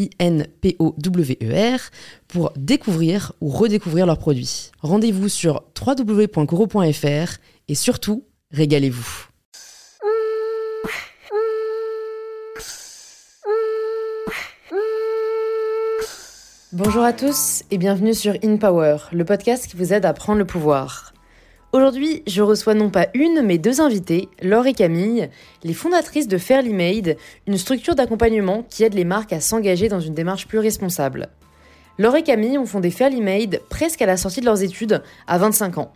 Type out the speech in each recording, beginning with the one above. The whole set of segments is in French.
I-N-P-O-W-E-R, pour découvrir ou redécouvrir leurs produits. Rendez-vous sur www.coro.fr et surtout, régalez-vous. Bonjour à tous et bienvenue sur In Power, le podcast qui vous aide à prendre le pouvoir. Aujourd'hui, je reçois non pas une, mais deux invités, Laure et Camille, les fondatrices de Fairly Made, une structure d'accompagnement qui aide les marques à s'engager dans une démarche plus responsable. Laure et Camille ont fondé Fairly Made presque à la sortie de leurs études, à 25 ans.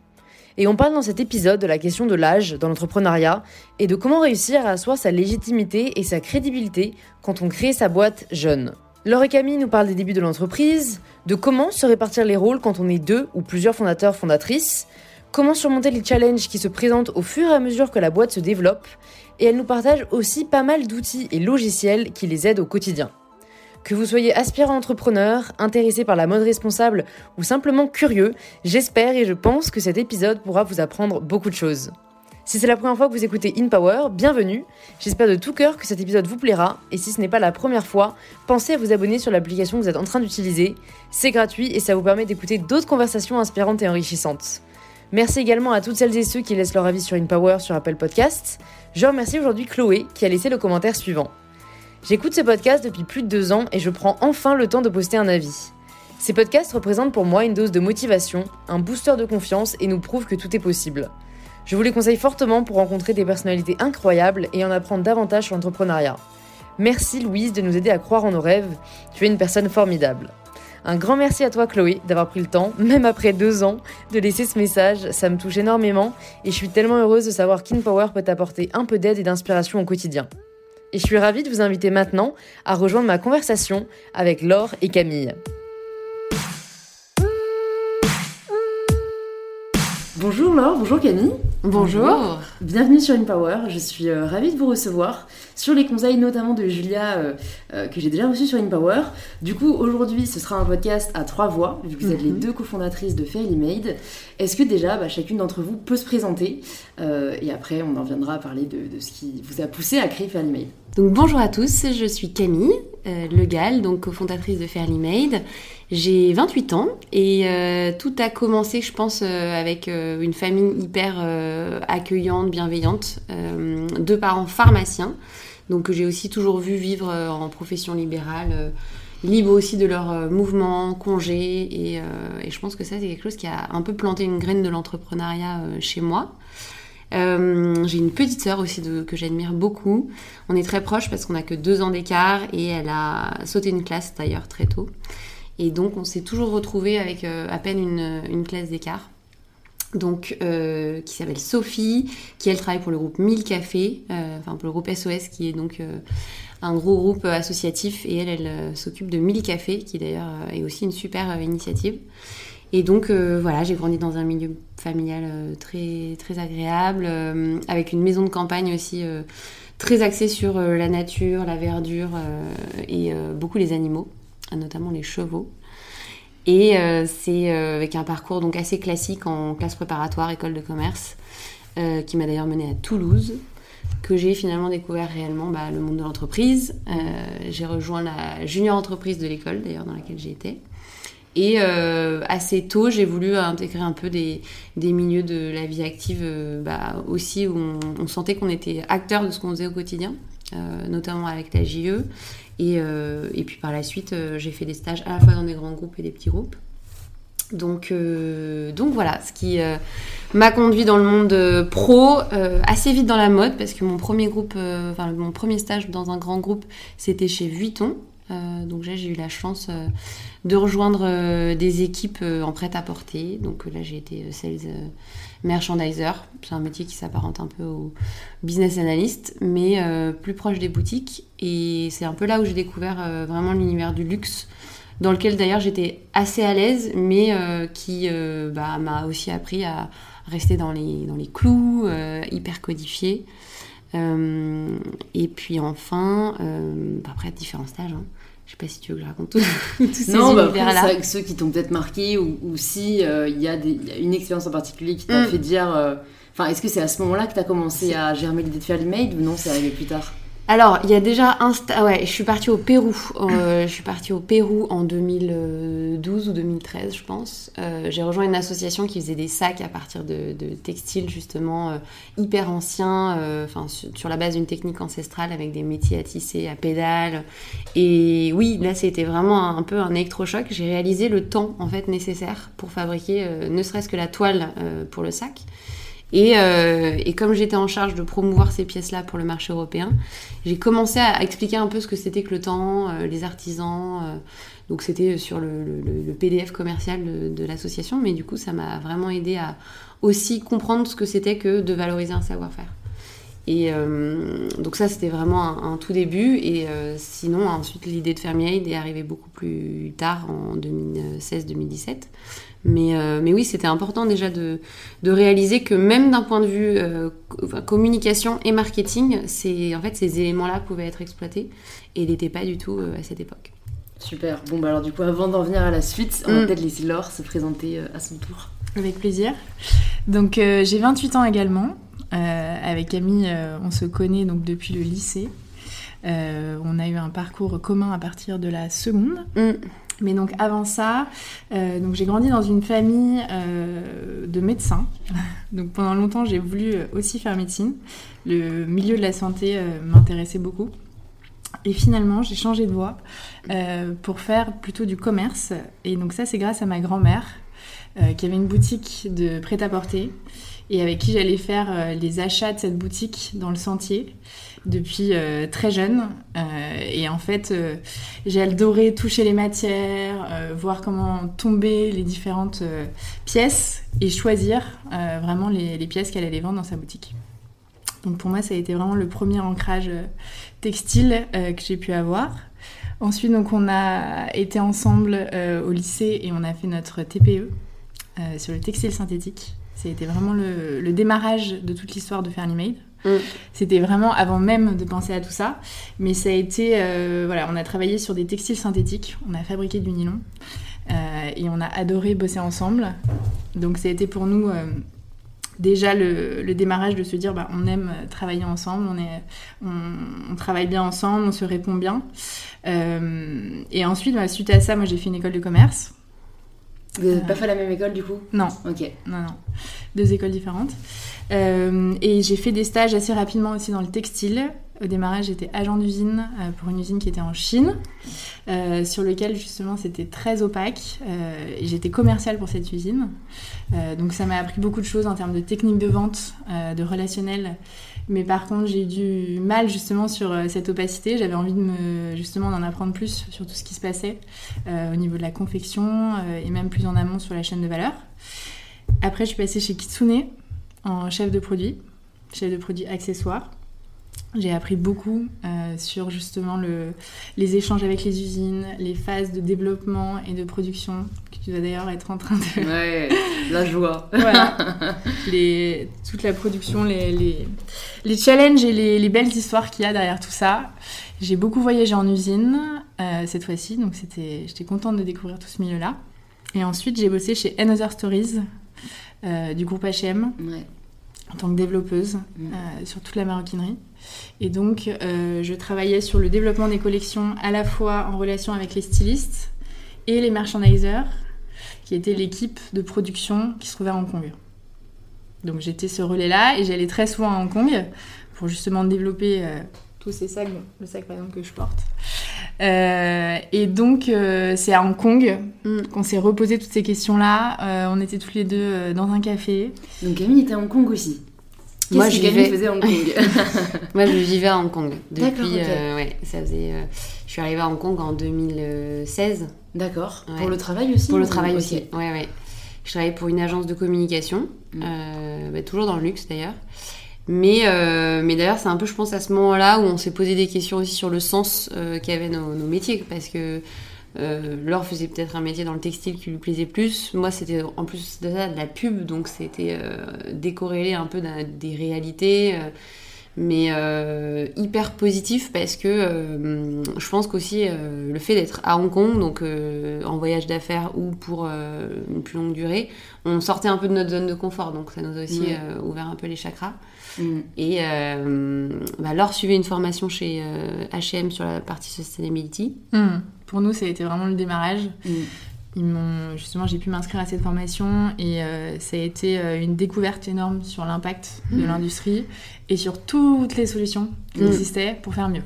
Et on parle dans cet épisode de la question de l'âge dans l'entrepreneuriat et de comment réussir à asseoir sa légitimité et sa crédibilité quand on crée sa boîte jeune. Laure et Camille nous parlent des débuts de l'entreprise, de comment se répartir les rôles quand on est deux ou plusieurs fondateurs fondatrices, comment surmonter les challenges qui se présentent au fur et à mesure que la boîte se développe, et elle nous partage aussi pas mal d'outils et logiciels qui les aident au quotidien. Que vous soyez aspirant entrepreneur, intéressé par la mode responsable ou simplement curieux, j'espère et je pense que cet épisode pourra vous apprendre beaucoup de choses. Si c'est la première fois que vous écoutez In Power, bienvenue. J'espère de tout cœur que cet épisode vous plaira. Et si ce n'est pas la première fois, pensez à vous abonner sur l'application que vous êtes en train d'utiliser. C'est gratuit et ça vous permet d'écouter d'autres conversations inspirantes et enrichissantes. Merci également à toutes celles et ceux qui laissent leur avis sur InPower sur Apple Podcasts. Je remercie aujourd'hui Chloé qui a laissé le commentaire suivant. J'écoute ce podcast depuis plus de deux ans et je prends enfin le temps de poster un avis. Ces podcasts représentent pour moi une dose de motivation, un booster de confiance et nous prouvent que tout est possible. Je vous les conseille fortement pour rencontrer des personnalités incroyables et en apprendre davantage sur l'entrepreneuriat. Merci Louise de nous aider à croire en nos rêves, tu es une personne formidable. Un grand merci à toi Chloé d'avoir pris le temps, même après deux ans, de laisser ce message. Ça me touche énormément et je suis tellement heureuse de savoir qu'InPower peut apporter un peu d'aide et d'inspiration au quotidien. Et je suis ravie de vous inviter maintenant à rejoindre ma conversation avec Laure et Camille. Bonjour Laure, bonjour Camille. Bonjour. Bienvenue sur InPower. Je suis euh, ravie de vous recevoir sur les conseils notamment de Julia euh, euh, que j'ai déjà reçu sur InPower. Du coup, aujourd'hui, ce sera un podcast à trois voix vu que vous êtes les mhm. deux cofondatrices de Fairly Made. Est-ce que déjà, bah, chacune d'entre vous peut se présenter et après, on en viendra à parler de, de, ce qui vous a poussé à créer Fairly Made? Donc bonjour à tous, je suis Camille Legal, donc cofondatrice de Fairly Made. J'ai 28 ans et euh, tout a commencé, je pense, euh, avec euh, une famille hyper accueillante, bienveillante, deux parents pharmaciens, donc que j'ai aussi toujours vu vivre en profession libérale, libre aussi de leurs mouvements, congés, et, et, je pense que ça, c'est quelque chose qui a un peu planté une graine de l'entrepreneuriat chez moi. J'ai une petite sœur aussi que j'admire beaucoup. On est très proches parce qu'on a que deux ans d'écart et elle a sauté une classe d'ailleurs très tôt. Et donc, on s'est toujours retrouvé avec euh, à peine une, classe d'écart. Donc, euh, qui s'appelle Sophie, qui elle travaille pour le groupe 1000 Cafés, euh, enfin pour le groupe SOS, qui est donc un gros groupe associatif. Et elle, elle s'occupe de 1000 Cafés, qui d'ailleurs est aussi une super initiative. Et donc voilà, j'ai grandi dans un milieu familial très, très agréable, avec une maison de campagne aussi très axée sur la nature, la verdure et beaucoup les animaux notamment les chevaux. Et euh, c'est euh, avec un parcours donc assez classique en classe préparatoire, école de commerce, euh, qui m'a d'ailleurs mené à Toulouse, que j'ai finalement découvert réellement bah, le monde de l'entreprise. j'ai rejoint la junior entreprise de l'école, d'ailleurs, dans laquelle j'ai été. Et assez tôt, j'ai voulu intégrer un peu des, milieux de la vie active, bah, aussi où on, sentait qu'on était acteur de ce qu'on faisait au quotidien, notamment avec la JE. Et, euh, puis par la suite, euh, j'ai fait des stages à la fois dans des grands groupes et des petits groupes. Donc, donc voilà, ce qui m'a conduit dans le monde pro, assez vite dans la mode, parce que mon premier groupe, enfin mon premier stage dans un grand groupe, c'était chez Vuitton. Donc là, j'ai eu la chance de rejoindre des équipes en prêt-à-porter. Donc là, j'ai été sales merchandiser. C'est un métier qui s'apparente un peu au business analyst, mais euh, plus proche des boutiques. Et c'est un peu là où j'ai découvert euh, vraiment l'univers du luxe, dans lequel d'ailleurs j'étais assez à l'aise, mais euh, qui bah, m'a aussi appris à rester dans les, dans les clous, hyper codifié. Et puis enfin, bah, après différents stages. Hein. Je sais pas si tu veux que je raconte tout, tous ces non, bah après, ceux qui t'ont peut-être marqué ou, si euh, il y, a une expérience en particulier qui t'a mm. fait dire. Euh, enfin, est-ce que c'est à ce moment-là que tu as commencé à germer l'idée de faire l'email ou non, c'est arrivé plus tard? Alors, il y a déjà un... Ouais, je suis partie au Pérou. Euh, je suis partie au Pérou en 2012 ou 2013, je pense. Euh, j'ai rejoint une association qui faisait des sacs à partir de, textiles, justement, euh, hyper anciens, enfin, sur, la base d'une technique ancestrale avec des métiers à tisser, à pédales. Et oui, là, c'était vraiment un, peu un électrochoc. J'ai réalisé le temps, en fait, nécessaire pour fabriquer ne serait-ce que la toile pour le sac. Euh, et, comme j'étais en charge de promouvoir ces pièces-là pour le marché européen, j'ai commencé à expliquer un peu ce que c'était que le temps, euh, les artisans. Euh. donc c'était sur le, PDF commercial de, l'association, mais du coup ça m'a vraiment aidé à aussi comprendre ce que c'était que de valoriser un savoir-faire. Et donc ça c'était vraiment un, tout début. Et sinon ensuite l'idée de Fermiaid est arrivée beaucoup plus tard en 2016-2017 mais, euh, mais oui, c'était important déjà de, de, réaliser que même d'un point de vue euh, communication et marketing, c'est en fait ces éléments-là pouvaient être exploités et ils n'étaient pas du tout euh, à cette époque. Super. Bon, bah alors du coup, avant d'en venir à la suite, on va mm. peut-être laisser Laure se présenter à son tour. Avec plaisir. Donc, j'ai 28 ans également. Avec Camille, on se connaît donc depuis le lycée. on a eu un parcours commun à partir de la seconde. Mm. Mais donc avant ça, euh, donc j'ai grandi dans une famille euh, de médecins. donc pendant longtemps, j'ai voulu aussi faire médecine. Le milieu de la santé euh, m'intéressait beaucoup. Et finalement, j'ai changé de voie pour faire plutôt du commerce. Et donc ça, c'est grâce à ma grand-mère qui avait une boutique de prêt-à-porter et avec qui j'allais faire les achats de cette boutique dans le sentier depuis euh, très jeune. Euh, et en fait, euh, j'ai adoré toucher les matières, voir comment tomber les différentes pièces et choisir vraiment les, les pièces qu'elle allait vendre dans sa boutique. Donc pour moi, ça a été vraiment le premier ancrage textile que j'ai pu avoir. Ensuite, donc, on a été ensemble au lycée et on a fait notre TPE sur le textile synthétique. C'était vraiment le, le, démarrage de toute l'histoire de Fairly Made. Mm. C'était vraiment avant même de penser à tout ça. Mais ça a été. Euh, voilà, on a travaillé sur des textiles synthétiques, on a fabriqué du nylon. Euh, et on a adoré bosser ensemble. Donc ça a été pour nous euh, déjà le, démarrage de se dire bah, on aime travailler ensemble, on, est, on, travaille bien ensemble, on se répond bien. et ensuite, bah, suite à ça, moi j'ai fait une école de commerce. Vous n'avez pas fait la même école du coup? Non. Ok. Non, non. Deux écoles différentes. Euh, et j'ai fait des stages assez rapidement aussi dans le textile. Au démarrage, j'étais agent d'usine euh, pour une usine qui était en Chine, euh, sur lequel justement c'était très opaque. et j'étais commerciale pour cette usine. donc ça m'a appris beaucoup de choses en termes de technique de vente, de relationnel. Mais par contre, j'ai eu du mal justement sur cette opacité. J'avais envie de me, justement d'en apprendre plus sur tout ce qui se passait au niveau de la confection et même plus en amont sur la chaîne de valeur. Après, je suis passée chez Kitsune, en chef de produit, chef de produit accessoire. J'ai appris beaucoup euh, sur justement le, les échanges avec les usines, les phases de développement et de production, que tu vas d'ailleurs être en train de... Ouais, la joie. voilà. Les, toute la production, les, les, les challenges et les, les belles histoires qu'il y a derrière tout ça. J'ai beaucoup voyagé en usine euh, cette fois-ci, donc j'étais contente de découvrir tout ce milieu-là. Et ensuite, j'ai bossé chez Another Stories, euh, du groupe H&M en tant que développeuse mm. euh, sur toute la maroquinerie. Et donc, euh, je travaillais sur le développement des collections à la fois en relation avec les stylistes et les merchandisers, qui étaient l'équipe de production qui se trouvait à Hong Kong. Donc, j'étais ce relais-là et j'allais très souvent à Hong Kong pour justement développer tous ces sacs, le sac par exemple que je porte, et donc, c'est à Hong Kong mm. qu'on s'est reposé toutes ces questions-là. on était tous les deux dans un café. Donc Camille était à Hong Kong aussi moi, je Camille faisait à Hong Kong Moi, je vivais à Hong Kong depuis. ouais, ça faisait. je suis arrivée à Hong Kong en 2016. D'accord. Pour le travail aussi Pour le travail aussi. Ouais, ouais. Je travaillais pour une agence de communication, mm. euh, bah, toujours dans le luxe d'ailleurs. Mais, euh, mais d'ailleurs, c'est un peu, je pense, à ce moment-là où on s'est posé des questions aussi sur le sens euh, qu'avaient nos, nos, métiers. Parce que Laure faisait peut-être un métier dans le textile qui lui plaisait plus. Moi, c'était en plus de ça de la pub, donc c'était décorrélé un peu des réalités mais euh, hyper positif parce que euh, je pense qu'aussi euh, le fait d'être à Hong Kong, donc en voyage d'affaires ou pour une plus longue durée, on sortait un peu de notre zone de confort, donc ça nous a aussi ouvert un peu les chakras. Mm. Et bah, Laure suivait une formation chez H&M sur la partie sustainability. Mm. Pour nous, ça a été vraiment le démarrage. Mm ils m'ont justement j'ai pu m'inscrire à cette formation et euh, ça a été euh, une découverte énorme sur l'impact de l'industrie et sur toutes les solutions qui mmh. existaient pour faire mieux.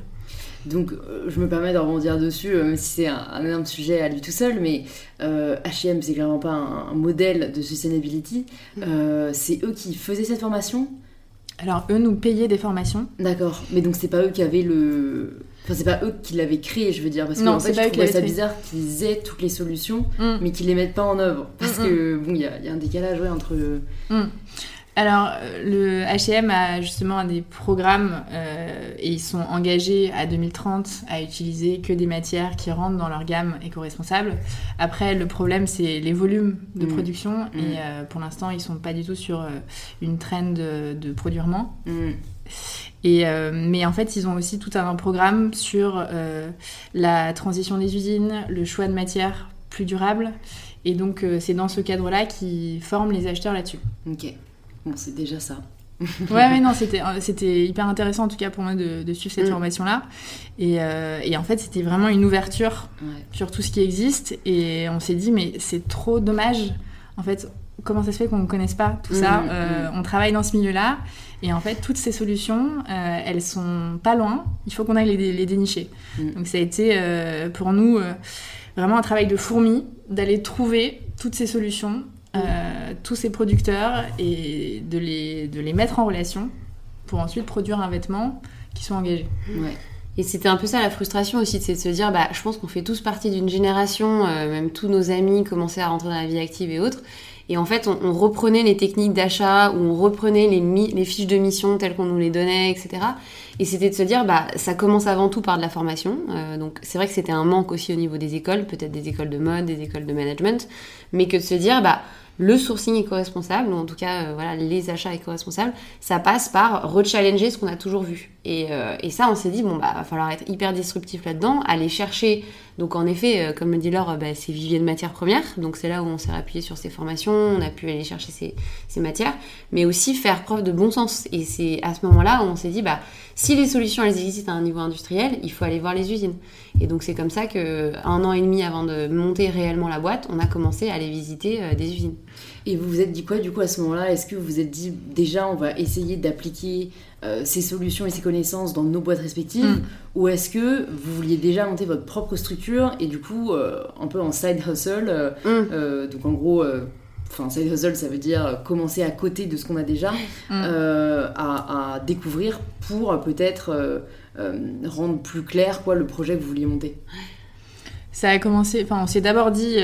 Donc, euh, je me permets de rebondir dessus, même si c'est un, énorme sujet à lui tout seul, mais H&M, c'est clairement pas un, modèle de sustainability. C'est eux qui faisaient cette formation Alors, eux nous payaient des formations. D'accord, mais donc c'est pas eux qui avaient le Enfin, c'est pas eux qui l'avaient créé, je veux dire, parce qu'en fait, je trouvais ça bizarre qu'ils aient toutes les solutions, mm. mais qu'ils les mettent pas en œuvre. Parce mm, que, mm. bon, il y, a un décalage ouais, entre. Alors, le H&M a justement des programmes euh, et ils sont engagés à 2030 à utiliser que des matières qui rentrent dans leur gamme éco-responsable. Après, le problème, c'est les volumes de production et euh, pour l'instant, ils sont pas du tout sur euh, une trend de, de produire moins. Et, euh, mais en fait, ils ont aussi tout un programme sur euh, la transition des usines, le choix de matières plus durables. Et donc, euh, c'est dans ce cadre-là qu'ils forment les acheteurs là-dessus. Ok. Bon, c'est déjà ça. ouais, mais non, c'était, c'était hyper intéressant en tout cas pour moi de, suivre cette mm. formation-là. Et, et, en fait, c'était vraiment une ouverture sur tout ce qui existe. Et on s'est dit, mais c'est trop dommage. En fait, comment ça se fait qu'on ne connaisse pas tout ça mm, mm. On travaille dans ce milieu-là. Et en fait, toutes ces solutions, euh, elles sont pas loin. Il faut qu'on aille les, dénicher. Mm. Donc ça a été euh, pour nous euh, vraiment un travail de fourmi d'aller trouver toutes ces solutions, mm. tous ces producteurs et de les, de les mettre en relation pour ensuite produire un vêtement qui soit engagé. Ouais. Et c'était un peu ça la frustration aussi, c'est de se dire, bah, je pense qu'on fait tous partie d'une génération, même tous nos amis commençaient à rentrer dans la vie active et autres. Et en fait, on, reprenait les techniques d'achat ou on reprenait les, fiches de mission telles qu'on nous les donnait, etc. Et c'était de se dire, bah, ça commence avant tout par de la formation. Euh, donc c'est vrai que c'était un manque aussi au niveau des écoles, peut-être des écoles de mode, des écoles de management, mais que de se dire, bah, le sourcing éco-responsable, ou en tout cas euh, voilà, les achats éco-responsables, ça passe par rechallenger ce qu'on a toujours vu. Et, euh, et ça, on s'est dit, bon, bah, va falloir être hyper disruptif là-dedans, aller chercher. Donc, en effet, euh, comme le dit Laure, bah, c'est vivier de matières premières. Donc, c'est là où on s'est appuyé sur ces formations, on a pu aller chercher ces, ces matières, mais aussi faire preuve de bon sens. Et c'est à ce moment-là où on s'est dit, bah, si les solutions, elles existent à un niveau industriel, il faut aller voir les usines. Et donc, c'est comme ça que un an et demi avant de monter réellement la boîte, on a commencé à aller visiter des usines. Et vous vous êtes dit quoi du coup à ce moment-là? Est-ce que vous vous êtes dit déjà on va essayer d'appliquer euh, ces solutions et ces connaissances dans nos boîtes respectives? Mm. Ou est-ce que vous vouliez déjà monter votre propre structure et du coup euh, un peu en side hustle euh, mm. Donc en gros, enfin side hustle ça veut dire commencer à côté de ce qu'on a déjà mm. à, à, découvrir pour peut-être rendre plus clair quoi le projet que vous vouliez monter ça a commencé, enfin on s'est d'abord dit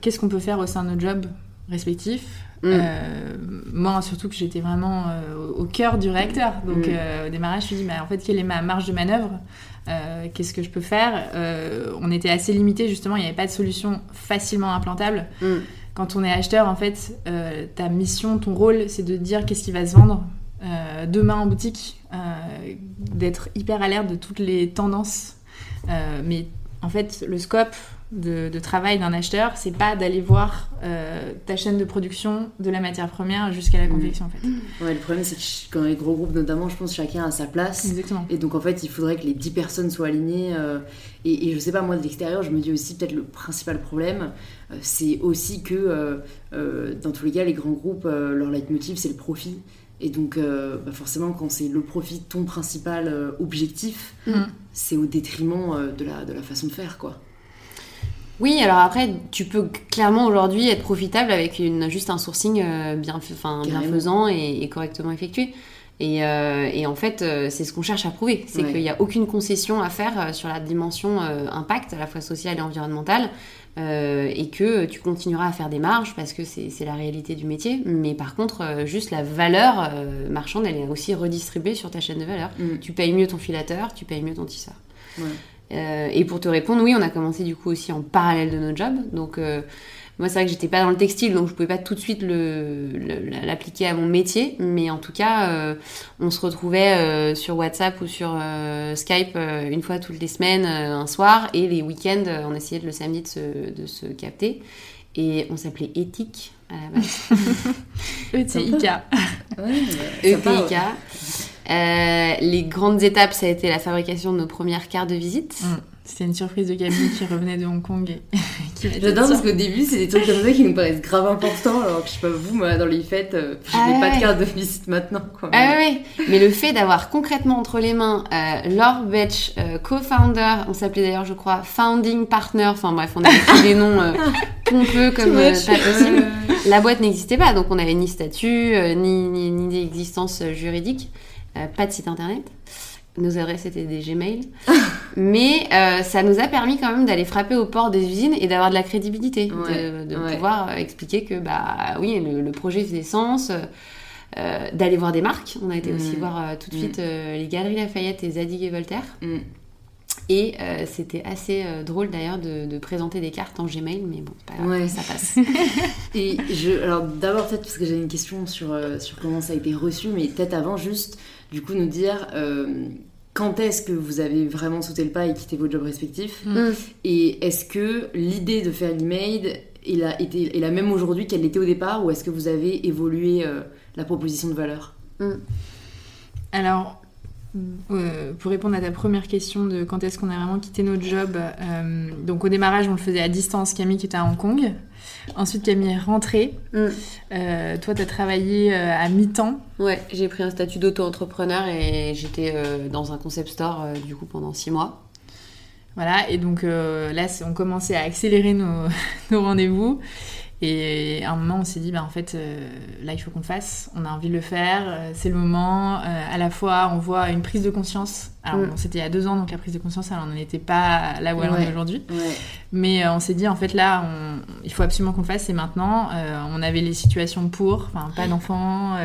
qu'est-ce qu'on peut faire au sein de notre job respectifs. Mm. Euh, moi, surtout que j'étais vraiment euh, au cœur du réacteur. Donc, mm. euh, au démarrage, je me suis dit, en fait, quelle est ma marge de manœuvre? Qu'est-ce que je peux faire? On était assez limité, justement, il n'y avait pas de solution facilement implantable. Mm. Quand on est acheteur, en fait, ta mission, ton rôle, c'est de dire qu'est-ce qui va se vendre demain en boutique, d'être hyper alerte de toutes les tendances. mais en fait, le scope, de, travail d'un acheteur, c'est pas d'aller voir euh, ta chaîne de production de la matière première jusqu'à la confection en fait. Ouais, le problème c'est que quand les gros groupes notamment, je pense chacun a sa place. Exactement. Et donc en fait, il faudrait que les 10 personnes soient alignées. Euh, et, je sais pas, moi de l'extérieur, je me dis aussi peut-être le principal problème, euh, c'est aussi que dans tous les cas, les grands groupes, leur leitmotiv c'est le profit. Et donc, euh, bah, forcément, quand c'est le profit ton principal euh, objectif, mm. c'est au détriment euh, de, la, de la façon de faire, quoi. Oui, alors après, tu peux clairement aujourd'hui être profitable avec une, juste un sourcing bien, bienfaisant et, et, correctement effectué. Et, et en fait, c'est ce qu'on cherche à prouver. C'est qu'il n'y a aucune concession à faire sur la dimension impact, à la fois social et environnemental. Euh, et que tu continueras à faire des marges parce que c'est la réalité du métier. Mais par contre, euh, juste la valeur euh, marchande, elle est aussi redistribuée sur ta chaîne de valeur. Mm. Tu payes mieux ton filateur, tu payes mieux ton tisseur. et pour te répondre, oui, on a commencé du coup aussi en parallèle de notre job. Donc moi, c'est vrai que j'étais pas dans le textile, donc je pouvais pas tout de suite l'appliquer à mon métier. Mais en tout cas, euh, on se retrouvait euh, sur WhatsApp ou sur euh, Skype une fois toutes les semaines, un soir, et les week-ends, on essayait de le samedi de se, de se capter. Et on s'appelait Éthique à la base. ETIK. ETIK. les grandes étapes, ça a été la fabrication de nos premières cartes de visite. Mm. C'était une surprise de Camille qui revenait de Hong Kong. Et J'adore parce qu'au début, c'est des trucs comme ça qui nous paraissent grave importants. Alors que je sais pas, vous, moi, dans les fêtes, euh, je n'ai ah pas de carte de visite maintenant. Quoi. Ah ouais, mais le fait d'avoir concrètement entre les mains euh, Laure Betch, euh, co-founder, on s'appelait d'ailleurs, je crois, founding partner. Enfin bref, on avait pris des noms euh, pompeux comme pas possible. La boîte n'existait pas, donc on n'avait ni statut, ni, ni, ni d'existence juridique, pas de site internet nos adresses étaient des Gmail. Mais euh, ça nous a permis quand même d'aller frapper aux portes des usines et d'avoir de la crédibilité, de, pouvoir euh, expliquer que bah oui, le, projet faisait sens, euh, d'aller voir des marques. On a été aussi mm. voir tout de mm. suite les Galeries Lafayette et Zadig et Voltaire. Mm. Et c'était assez drôle d'ailleurs de, présenter des cartes en Gmail, mais bon, pas grave, ça passe. et je, alors d'abord peut-être parce que j'ai une question sur, sur comment ça a été reçu, mais peut-être avant juste du coup nous dire euh, quand est-ce que vous avez vraiment sauté le pas et quitté vos jobs respectifs mm. Mm. Et est-ce que l'idée de faire l'email est la, est la même aujourd'hui qu'elle l'était au départ ou est-ce que vous avez évolué euh, la proposition de valeur mm. Alors, euh, pour répondre à ta première question de quand est-ce qu'on a vraiment quitté notre job, donc au démarrage on le faisait à distance, Camille qui était à Hong Kong. Ensuite, Camille est rentrée. Mm. Euh, toi, tu as travaillé euh, à mi-temps. Ouais, j'ai pris un statut d'auto-entrepreneur et j'étais euh, dans un concept store du coup pendant six mois. Voilà, et donc là, on commençait à accélérer nos, nos rendez-vous. Et à un moment, on s'est dit, bah, en fait, euh, là, il faut qu'on le fasse. On a envie de le faire. Euh, c'est le moment. Euh, à la fois, on voit une prise de conscience. Alors, mm. c'était il y a deux ans, donc la prise de conscience, elle n'en était pas là où elle en est aujourd'hui. Mais on s'est dit, en fait, là, il faut absolument qu'on le fasse. Et maintenant, on avait les situations pour, enfin, pas d'enfants.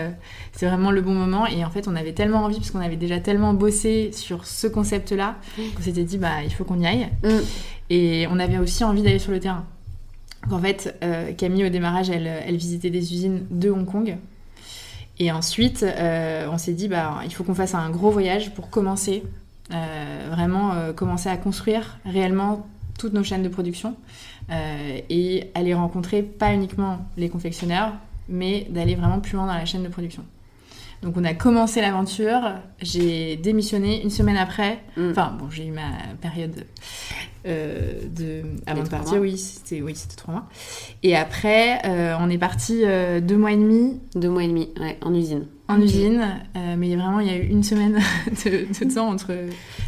c'est vraiment le bon moment. Et en fait, on avait tellement envie, parce qu'on avait déjà tellement bossé sur ce concept-là, mm. qu'on s'était dit, bah, il faut qu'on y aille. Mm. Et on avait aussi envie d'aller sur le terrain. En fait, euh, Camille, au démarrage, elle, visitait des usines de Hong Kong. Et ensuite, euh, on s'est dit, bah, il faut qu'on fasse un gros voyage pour commencer, euh, vraiment commencer à construire réellement toutes nos chaînes de production et aller rencontrer pas uniquement les confectionneurs, mais d'aller vraiment plus loin dans la chaîne de production. Donc on a commencé l'aventure, j'ai démissionné une semaine après. Mm. Enfin bon, j'ai eu ma période euh, de avant de partir, oui, c'était oui, trois mois. Et après, euh, on est parti euh, deux mois et demi. Deux mois et demi, ouais, en usine. En usine, mais vraiment il y a eu une semaine de, temps entre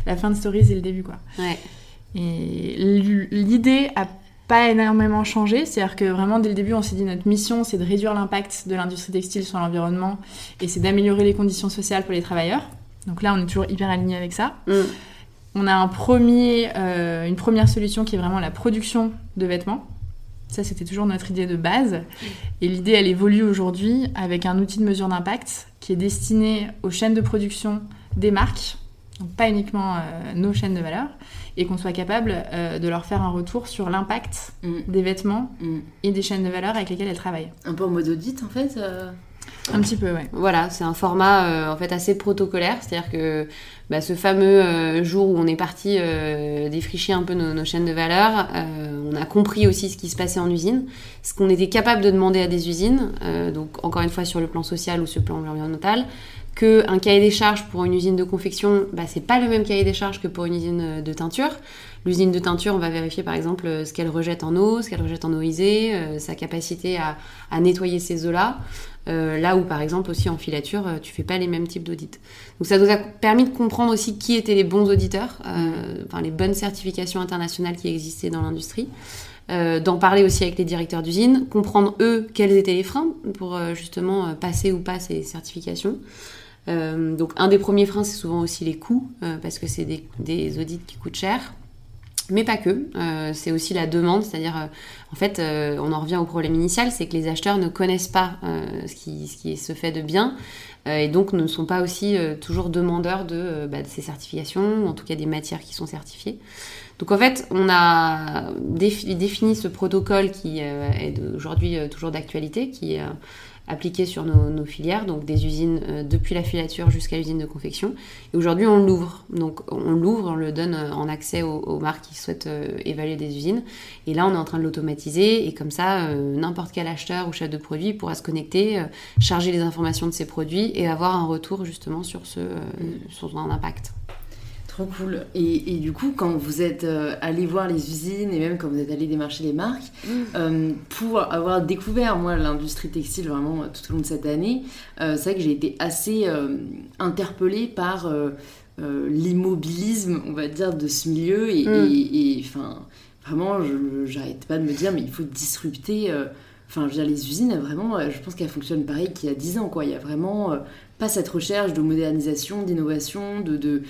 la fin de Stories et le début, quoi. Ouais. Et l'idée a pas énormément changé. C'est-à-dire que vraiment, dès le début, on s'est dit notre mission, c'est de réduire l'impact de l'industrie textile sur l'environnement et c'est d'améliorer les conditions sociales pour les travailleurs. Donc là, on est toujours hyper aligné avec ça. Mm. On a un premier, euh, une première solution qui est vraiment la production de vêtements. Ça, c'était toujours notre idée de base. Et l'idée, elle évolue aujourd'hui avec un outil de mesure d'impact qui est destiné aux chaînes de production des marques, donc pas uniquement euh, nos chaînes de valeur, et qu'on soit capable euh, de leur faire un retour sur l'impact mm. des vêtements mm. et des chaînes de valeur avec lesquelles elles travaillent. Un peu en mode audit, en fait un petit peu, ouais. Voilà, c'est un format euh, en fait assez protocolaire, c'est-à-dire que bah, ce fameux euh, jour où on est parti euh, défricher un peu nos, chaînes de valeur, on a compris aussi ce qui se passait en usine, ce qu'on était capable de demander à des usines, donc encore une fois sur le plan social ou sur le plan environnemental, qu'un cahier des charges pour une usine de confection, bah, c'est pas le même cahier des charges que pour une usine de teinture. L'usine de teinture, on va vérifier par exemple ce qu'elle rejette en eau, ce qu'elle rejette en eau isée, sa capacité à nettoyer ces eaux-là. Euh, là où par exemple aussi en filature, euh, tu fais pas les mêmes types d'audits. Donc ça nous a permis de comprendre aussi qui étaient les bons auditeurs, euh, enfin les bonnes certifications internationales qui existaient dans l'industrie. d'en parler aussi avec les directeurs d'usine, comprendre eux quels étaient les freins pour justement passer ou pas ces certifications. donc un des premiers freins c'est souvent aussi les coûts parce que c'est des, des, audits qui coûtent cher. Mais pas que, euh, c'est aussi la demande, c'est-à-dire, euh, en fait, euh, on en revient au problème initial, c'est que les acheteurs ne connaissent pas ce qui, ce, qui, se fait de bien, et donc ne sont pas aussi toujours demandeurs de, bah, de, ces certifications, en tout cas des matières qui sont certifiées. Donc en fait, on a défini ce protocole qui est aujourd'hui toujours d'actualité, qui appliqué sur nos, filières, donc des usines euh, depuis la filature jusqu'à l'usine de confection. Et aujourd'hui, on l'ouvre. Donc on l'ouvre, on le donne euh, en accès aux, marques qui souhaitent euh, évaluer des usines. Et là, on est en train de l'automatiser. Et comme ça, n'importe quel acheteur ou chef de produit pourra se connecter, charger les informations de ses produits et avoir un retour justement sur, ce, sur son impact. Trop cool. Et, du coup, quand vous êtes euh, allé voir les usines et même quand vous êtes allé démarcher les marques, mm. euh, pour avoir découvert, moi, l'industrie textile vraiment tout au long de cette année, euh, c'est vrai que j'ai été assez interpellée par l'immobilisme, on va dire, de ce milieu. Et mm. enfin, vraiment, j'arrête pas de me dire, mais il faut disrupter. Enfin, je veux dire, les usines, vraiment, je pense qu'elles fonctionnent pareil qu'il y a 10 ans, quoi. Il y a vraiment pas cette recherche de modernisation, d'innovation, de, de,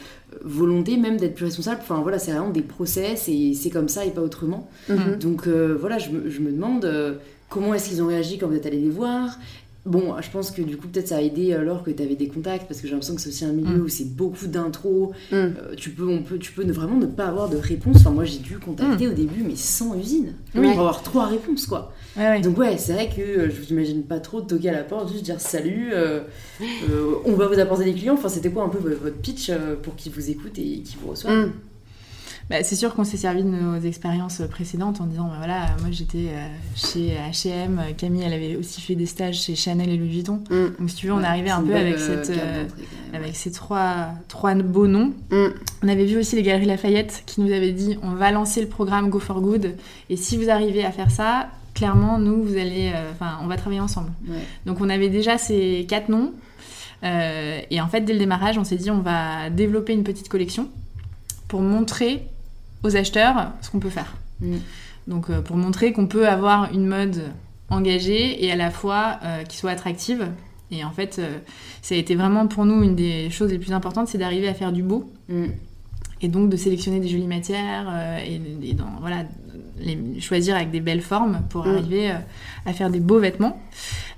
volonté même d'être plus responsable. Enfin voilà, c'est vraiment des process et c'est comme ça et pas autrement. Mhm. Donc euh, voilà, je me, je me demande euh, comment est-ce qu'ils ont réagi quand vous êtes allé les voir? Bon, je pense que du coup, peut-être ça a aidé alors que tu avais des contacts, parce que j'ai l'impression que c'est aussi un milieu mhm. où c'est beaucoup d'intros. Mhm. Euh, tu, peux, on peut, tu peux vraiment ne pas avoir de réponse. Enfin, moi, j'ai dû contacter au début, mais sans usine, pour avoir trois réponses, quoi. Donc, ouais, c'est vrai que je vous imagine pas trop de toquer à la porte, juste dire salut, on va vous apporter des clients. Enfin, c'était quoi un peu votre pitch pour qu'ils vous écoutent et qu'ils vous reçoivent? Bah, c'est sûr qu'on s'est servi de nos expériences précédentes en disant bah, voilà, moi j'étais euh, chez H&M, Camille elle avait aussi fait des stages chez Chanel et Louis Vuitton. Mm. Donc si tu veux, on arrivait un peu avec, cette, euh, avec ces trois, trois beaux noms. Mm. On avait vu aussi les Galeries Lafayette qui nous avaient dit on va lancer le programme Go for Good et si vous arrivez à faire ça, clairement nous vous allez, euh, on va travailler ensemble. Donc on avait déjà ces quatre noms. et en fait, dès le démarrage, on s'est dit on va développer une petite collection pour montrer aux acheteurs ce qu'on peut faire. Mm. Donc euh, pour montrer qu'on peut avoir une mode engagée et à la fois euh, qui soit attractive. Et en fait, euh, ça a été vraiment pour nous une des choses les plus importantes, c'est d'arriver à faire du beau. Mm. Et donc de sélectionner des jolies matières et, voilà, les choisir avec des belles formes pour mm. arriver à faire des beaux vêtements.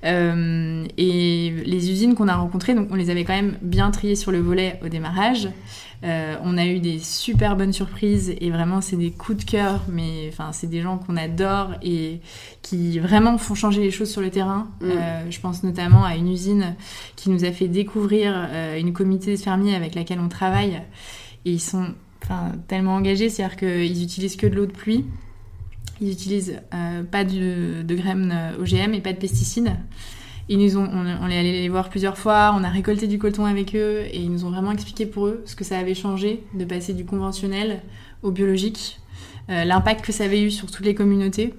et les usines qu'on a rencontrées, donc on les avait quand même bien triées sur le volet au démarrage. Euh, on a eu des super bonnes surprises et vraiment c'est des coups de cœur, mais enfin c'est des gens qu'on adore et qui vraiment font changer les choses sur le terrain. Mm. Euh, je pense notamment à une usine qui nous a fait découvrir euh, une comité de fermiers avec laquelle on travaille et ils sont tellement engagés, c'est-à-dire qu'ils utilisent que de l'eau de pluie. Ils utilisent pas de, de graines OGM et pas de pesticides. Ils nous ont, on, est allé les voir plusieurs fois, on a récolté du coton avec eux et ils nous ont vraiment expliqué pour eux ce que ça avait changé de passer du conventionnel au biologique, euh, l'impact que ça avait eu sur toutes les communautés.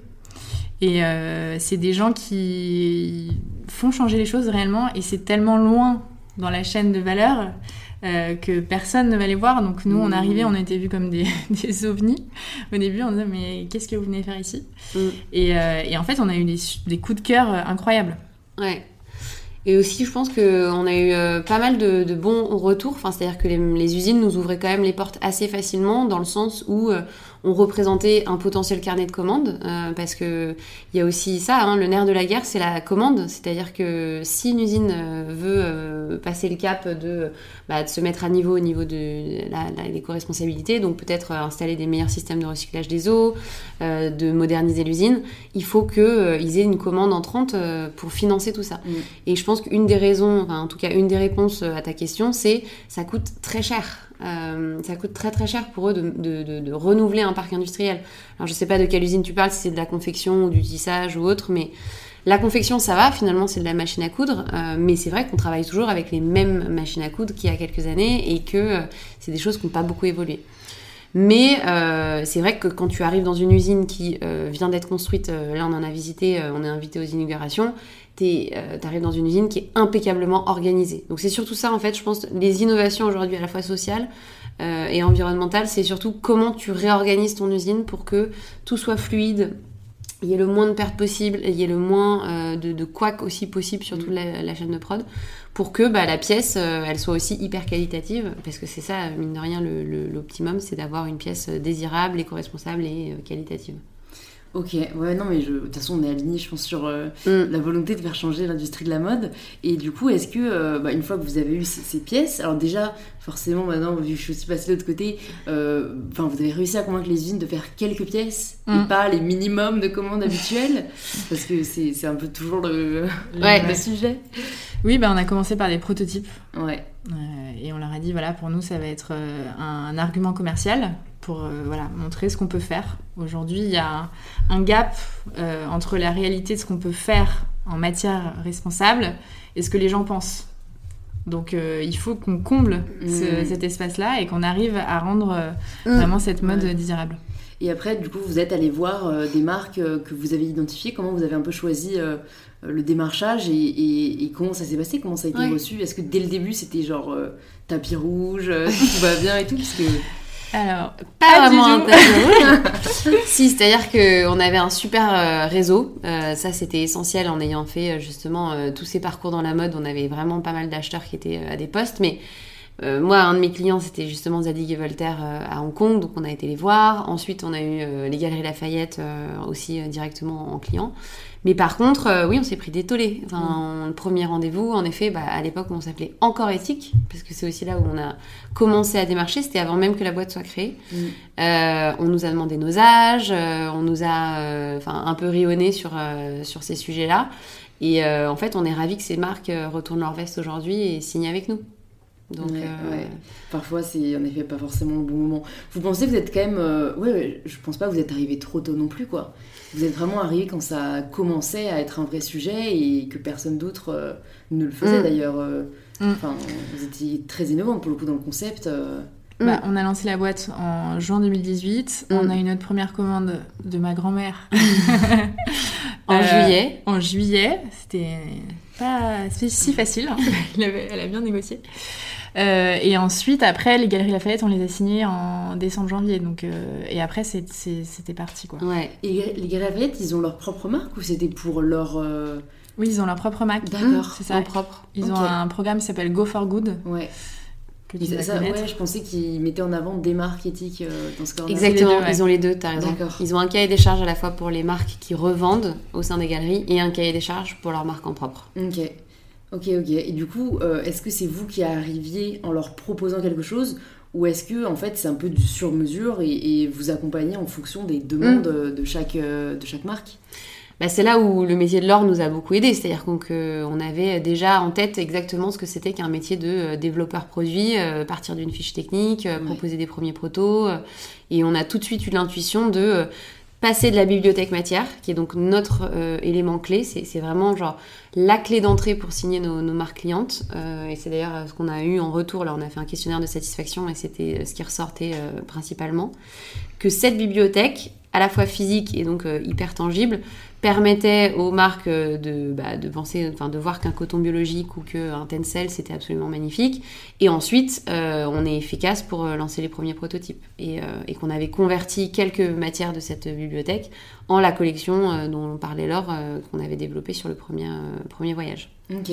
Et euh, c'est des gens qui font changer les choses réellement et c'est tellement loin dans la chaîne de valeur euh, que personne ne va les voir. Donc nous, on arrivait, on était vus comme des, des ovnis. Au début, on disait mais qu'est-ce que vous venez faire ici? Mm. et, et, en fait, on a eu des, des coups de cœur incroyables. Ouais. Et aussi, je pense qu'on a eu euh, pas mal de, bons retours. Enfin, c'est-à-dire que les, usines nous ouvraient quand même les portes assez facilement, dans le sens où euh, on représentait un potentiel carnet de commandes, euh, parce que il y a aussi ça, hein, le nerf de la guerre, c'est la commande, c'est-à-dire que si une usine euh, veut euh, passer le cap de, bah, de, se mettre à niveau au niveau de l'éco-responsabilité, donc peut-être installer des meilleurs systèmes de recyclage des eaux, de moderniser l'usine, il faut qu'ils aient une commande entrante pour financer tout ça. Mm. Et je pense qu'une des raisons, enfin en tout cas une des réponses à ta question, c'est ça coûte très cher. Euh, ça coûte très très cher pour eux de, renouveler un parc industriel. Alors je sais pas de quelle usine tu parles, si c'est de la confection ou du tissage ou autre, mais La confection, ça va, finalement, c'est de la machine à coudre, euh, mais c'est vrai qu'on travaille toujours avec les mêmes machines à coudre qu'il y a quelques années et que euh, c'est des choses qui n'ont pas beaucoup évolué. Mais c'est vrai que quand tu arrives dans une usine qui vient d'être construite, là on en a visité, on est invité aux inaugurations, tu arrives dans une usine qui est impeccablement organisée. Donc c'est surtout ça en fait, je pense, les innovations aujourd'hui à la fois sociales et environnementales, c'est surtout comment tu réorganises ton usine pour que tout soit fluide, il y ait le moins de pertes possible, il y ait le moins euh, de, de aussi possible sur toute la, chaîne de prod, pour que bah, la pièce, euh, elle soit aussi hyper qualitative, parce que c'est ça, mine de rien, l'optimum, c'est d'avoir une pièce désirable, éco-responsable et euh, qualitative. Ok, ouais, non, mais je, de toute façon, on est aligné, je pense, sur euh, mm. la volonté de faire changer l'industrie de la mode. Et du coup, est-ce que, euh, bah, une fois que vous avez eu ces, pièces, alors déjà, forcément, maintenant, vu que je suis passée de l'autre côté, euh, enfin, vous avez réussi à convaincre les usines de faire quelques pièces et mm. pas les minimums de commandes habituelles Parce que c'est un peu toujours le, le sujet. Oui, bah, on a commencé par des prototypes. Ouais. Et on leur a dit, voilà, pour nous, ça va être un argument commercial pour euh, voilà, montrer ce qu'on peut faire. Aujourd'hui, il y a un, gap euh, entre la réalité de ce qu'on peut faire en matière responsable et ce que les gens pensent. Donc euh, il faut qu'on comble mmh. cet espace-là et qu'on arrive à rendre mmh. vraiment cette mode désirable. Et après, du coup, vous êtes allé voir des marques que vous avez identifiées. Comment vous avez un peu choisi le démarchage et, comment ça s'est passé Comment ça a été reçu? Est-ce que dès le début, c'était genre tapis rouge, tout va bien et tout? Parce que alors, pas, vraiment un Si, c'est-à-dire qu'on avait un super euh, réseau. Euh, ça, c'était essentiel en ayant fait euh, justement tous ces parcours dans la mode. On avait vraiment pas mal d'acheteurs qui étaient à des postes. Mais moi, un de mes clients, c'était justement Zadig et Voltaire à Hong Kong. Donc, on a été les voir. Ensuite, on a eu les Galeries Lafayette aussi directement en client. Mais par contre, euh, oui, on s'est pris des tollés. Enfin, mm. Le premier rendez-vous, en effet, bah, à l'époque, on s'appelait Encore Éthique, parce que c'est aussi là où on a commencé à démarcher. C'était avant même que la boîte soit créée. Mm. Euh, on nous a demandé nos âges, euh, on nous a enfin un peu rionné sur, sur ces sujets-là. Et en fait, on est ravis que ces marques retournent leur veste aujourd'hui et signent avec nous. Donc, Parfois, c'est en effet pas forcément le bon moment. Vous pensez que vous êtes quand même. ouais, je pense pas que vous êtes arrivé trop tôt non plus, quoi vous êtes vraiment arrivé quand ça commençait à être un vrai sujet et que personne d'autre euh, ne le faisait mm. d'ailleurs. Euh, mm. Enfin, vous étiez très innovante pour le coup dans le concept. Euh. Bah, on a lancé la boîte en juin 2018. On mm. a eu notre première commande de ma grand-mère. en juillet. En juillet. C'était pas si facile. Hein. elle a bien négocié. Euh, et ensuite, après, les Galeries Lafayette, on les a signés en décembre-janvier. Donc, euh, et après, c'était parti. Quoi. Ouais. Et les Galeries Lafayette, ils ont leur propre marque ou c'était pour leur. Euh, oui, ils ont leur propre marque. D'accord. C'est ça. propre. Ils ont un programme qui s'appelle Go for Good. Ouais. Que ça, ouais, je pensais qu'ils mettaient en avant des marques éthiques dans ce cas Exactement, ils, ont les deux, t'as raison. Ils ont un cahier des charges à la fois pour les marques qui revendent au sein des galeries et un cahier des charges pour leur marque en propre. Ok. Ok, ok. Et du coup, euh, est-ce que c'est vous qui arriviez en leur proposant quelque chose ou est-ce que en fait c'est un peu du sur-mesure et, vous accompagnez en fonction des demandes mm. de, chaque, euh, de chaque marque? Bah, c'est là où le métier de l'or nous a beaucoup aidé, c'est-à-dire qu'on on avait déjà en tête exactement ce que c'était qu'un métier de euh, développeur produit, partir d'une fiche technique, proposer des premiers protos, et on a tout de suite eu l'intuition de passer de la bibliothèque matière, qui est donc notre euh, élément clé. C'est vraiment genre la clé d'entrée pour signer nos, marques clientes. Euh, et c'est d'ailleurs euh, ce qu'on a eu en retour. Là, on a fait un questionnaire de satisfaction et c'était ce qui ressortait principalement. Que cette bibliothèque, à la fois physique et donc hyper tangible, permettait aux marques euh, de, bah, de penser, enfin de voir qu'un coton biologique ou qu'un tencel c'était absolument magnifique. Et ensuite, euh, on est efficace pour euh, lancer les premiers prototypes et, et qu'on avait converti quelques matières de cette bibliothèque en la collection dont on parlait lors qu'on avait développée sur le premier, premier voyage. Ok.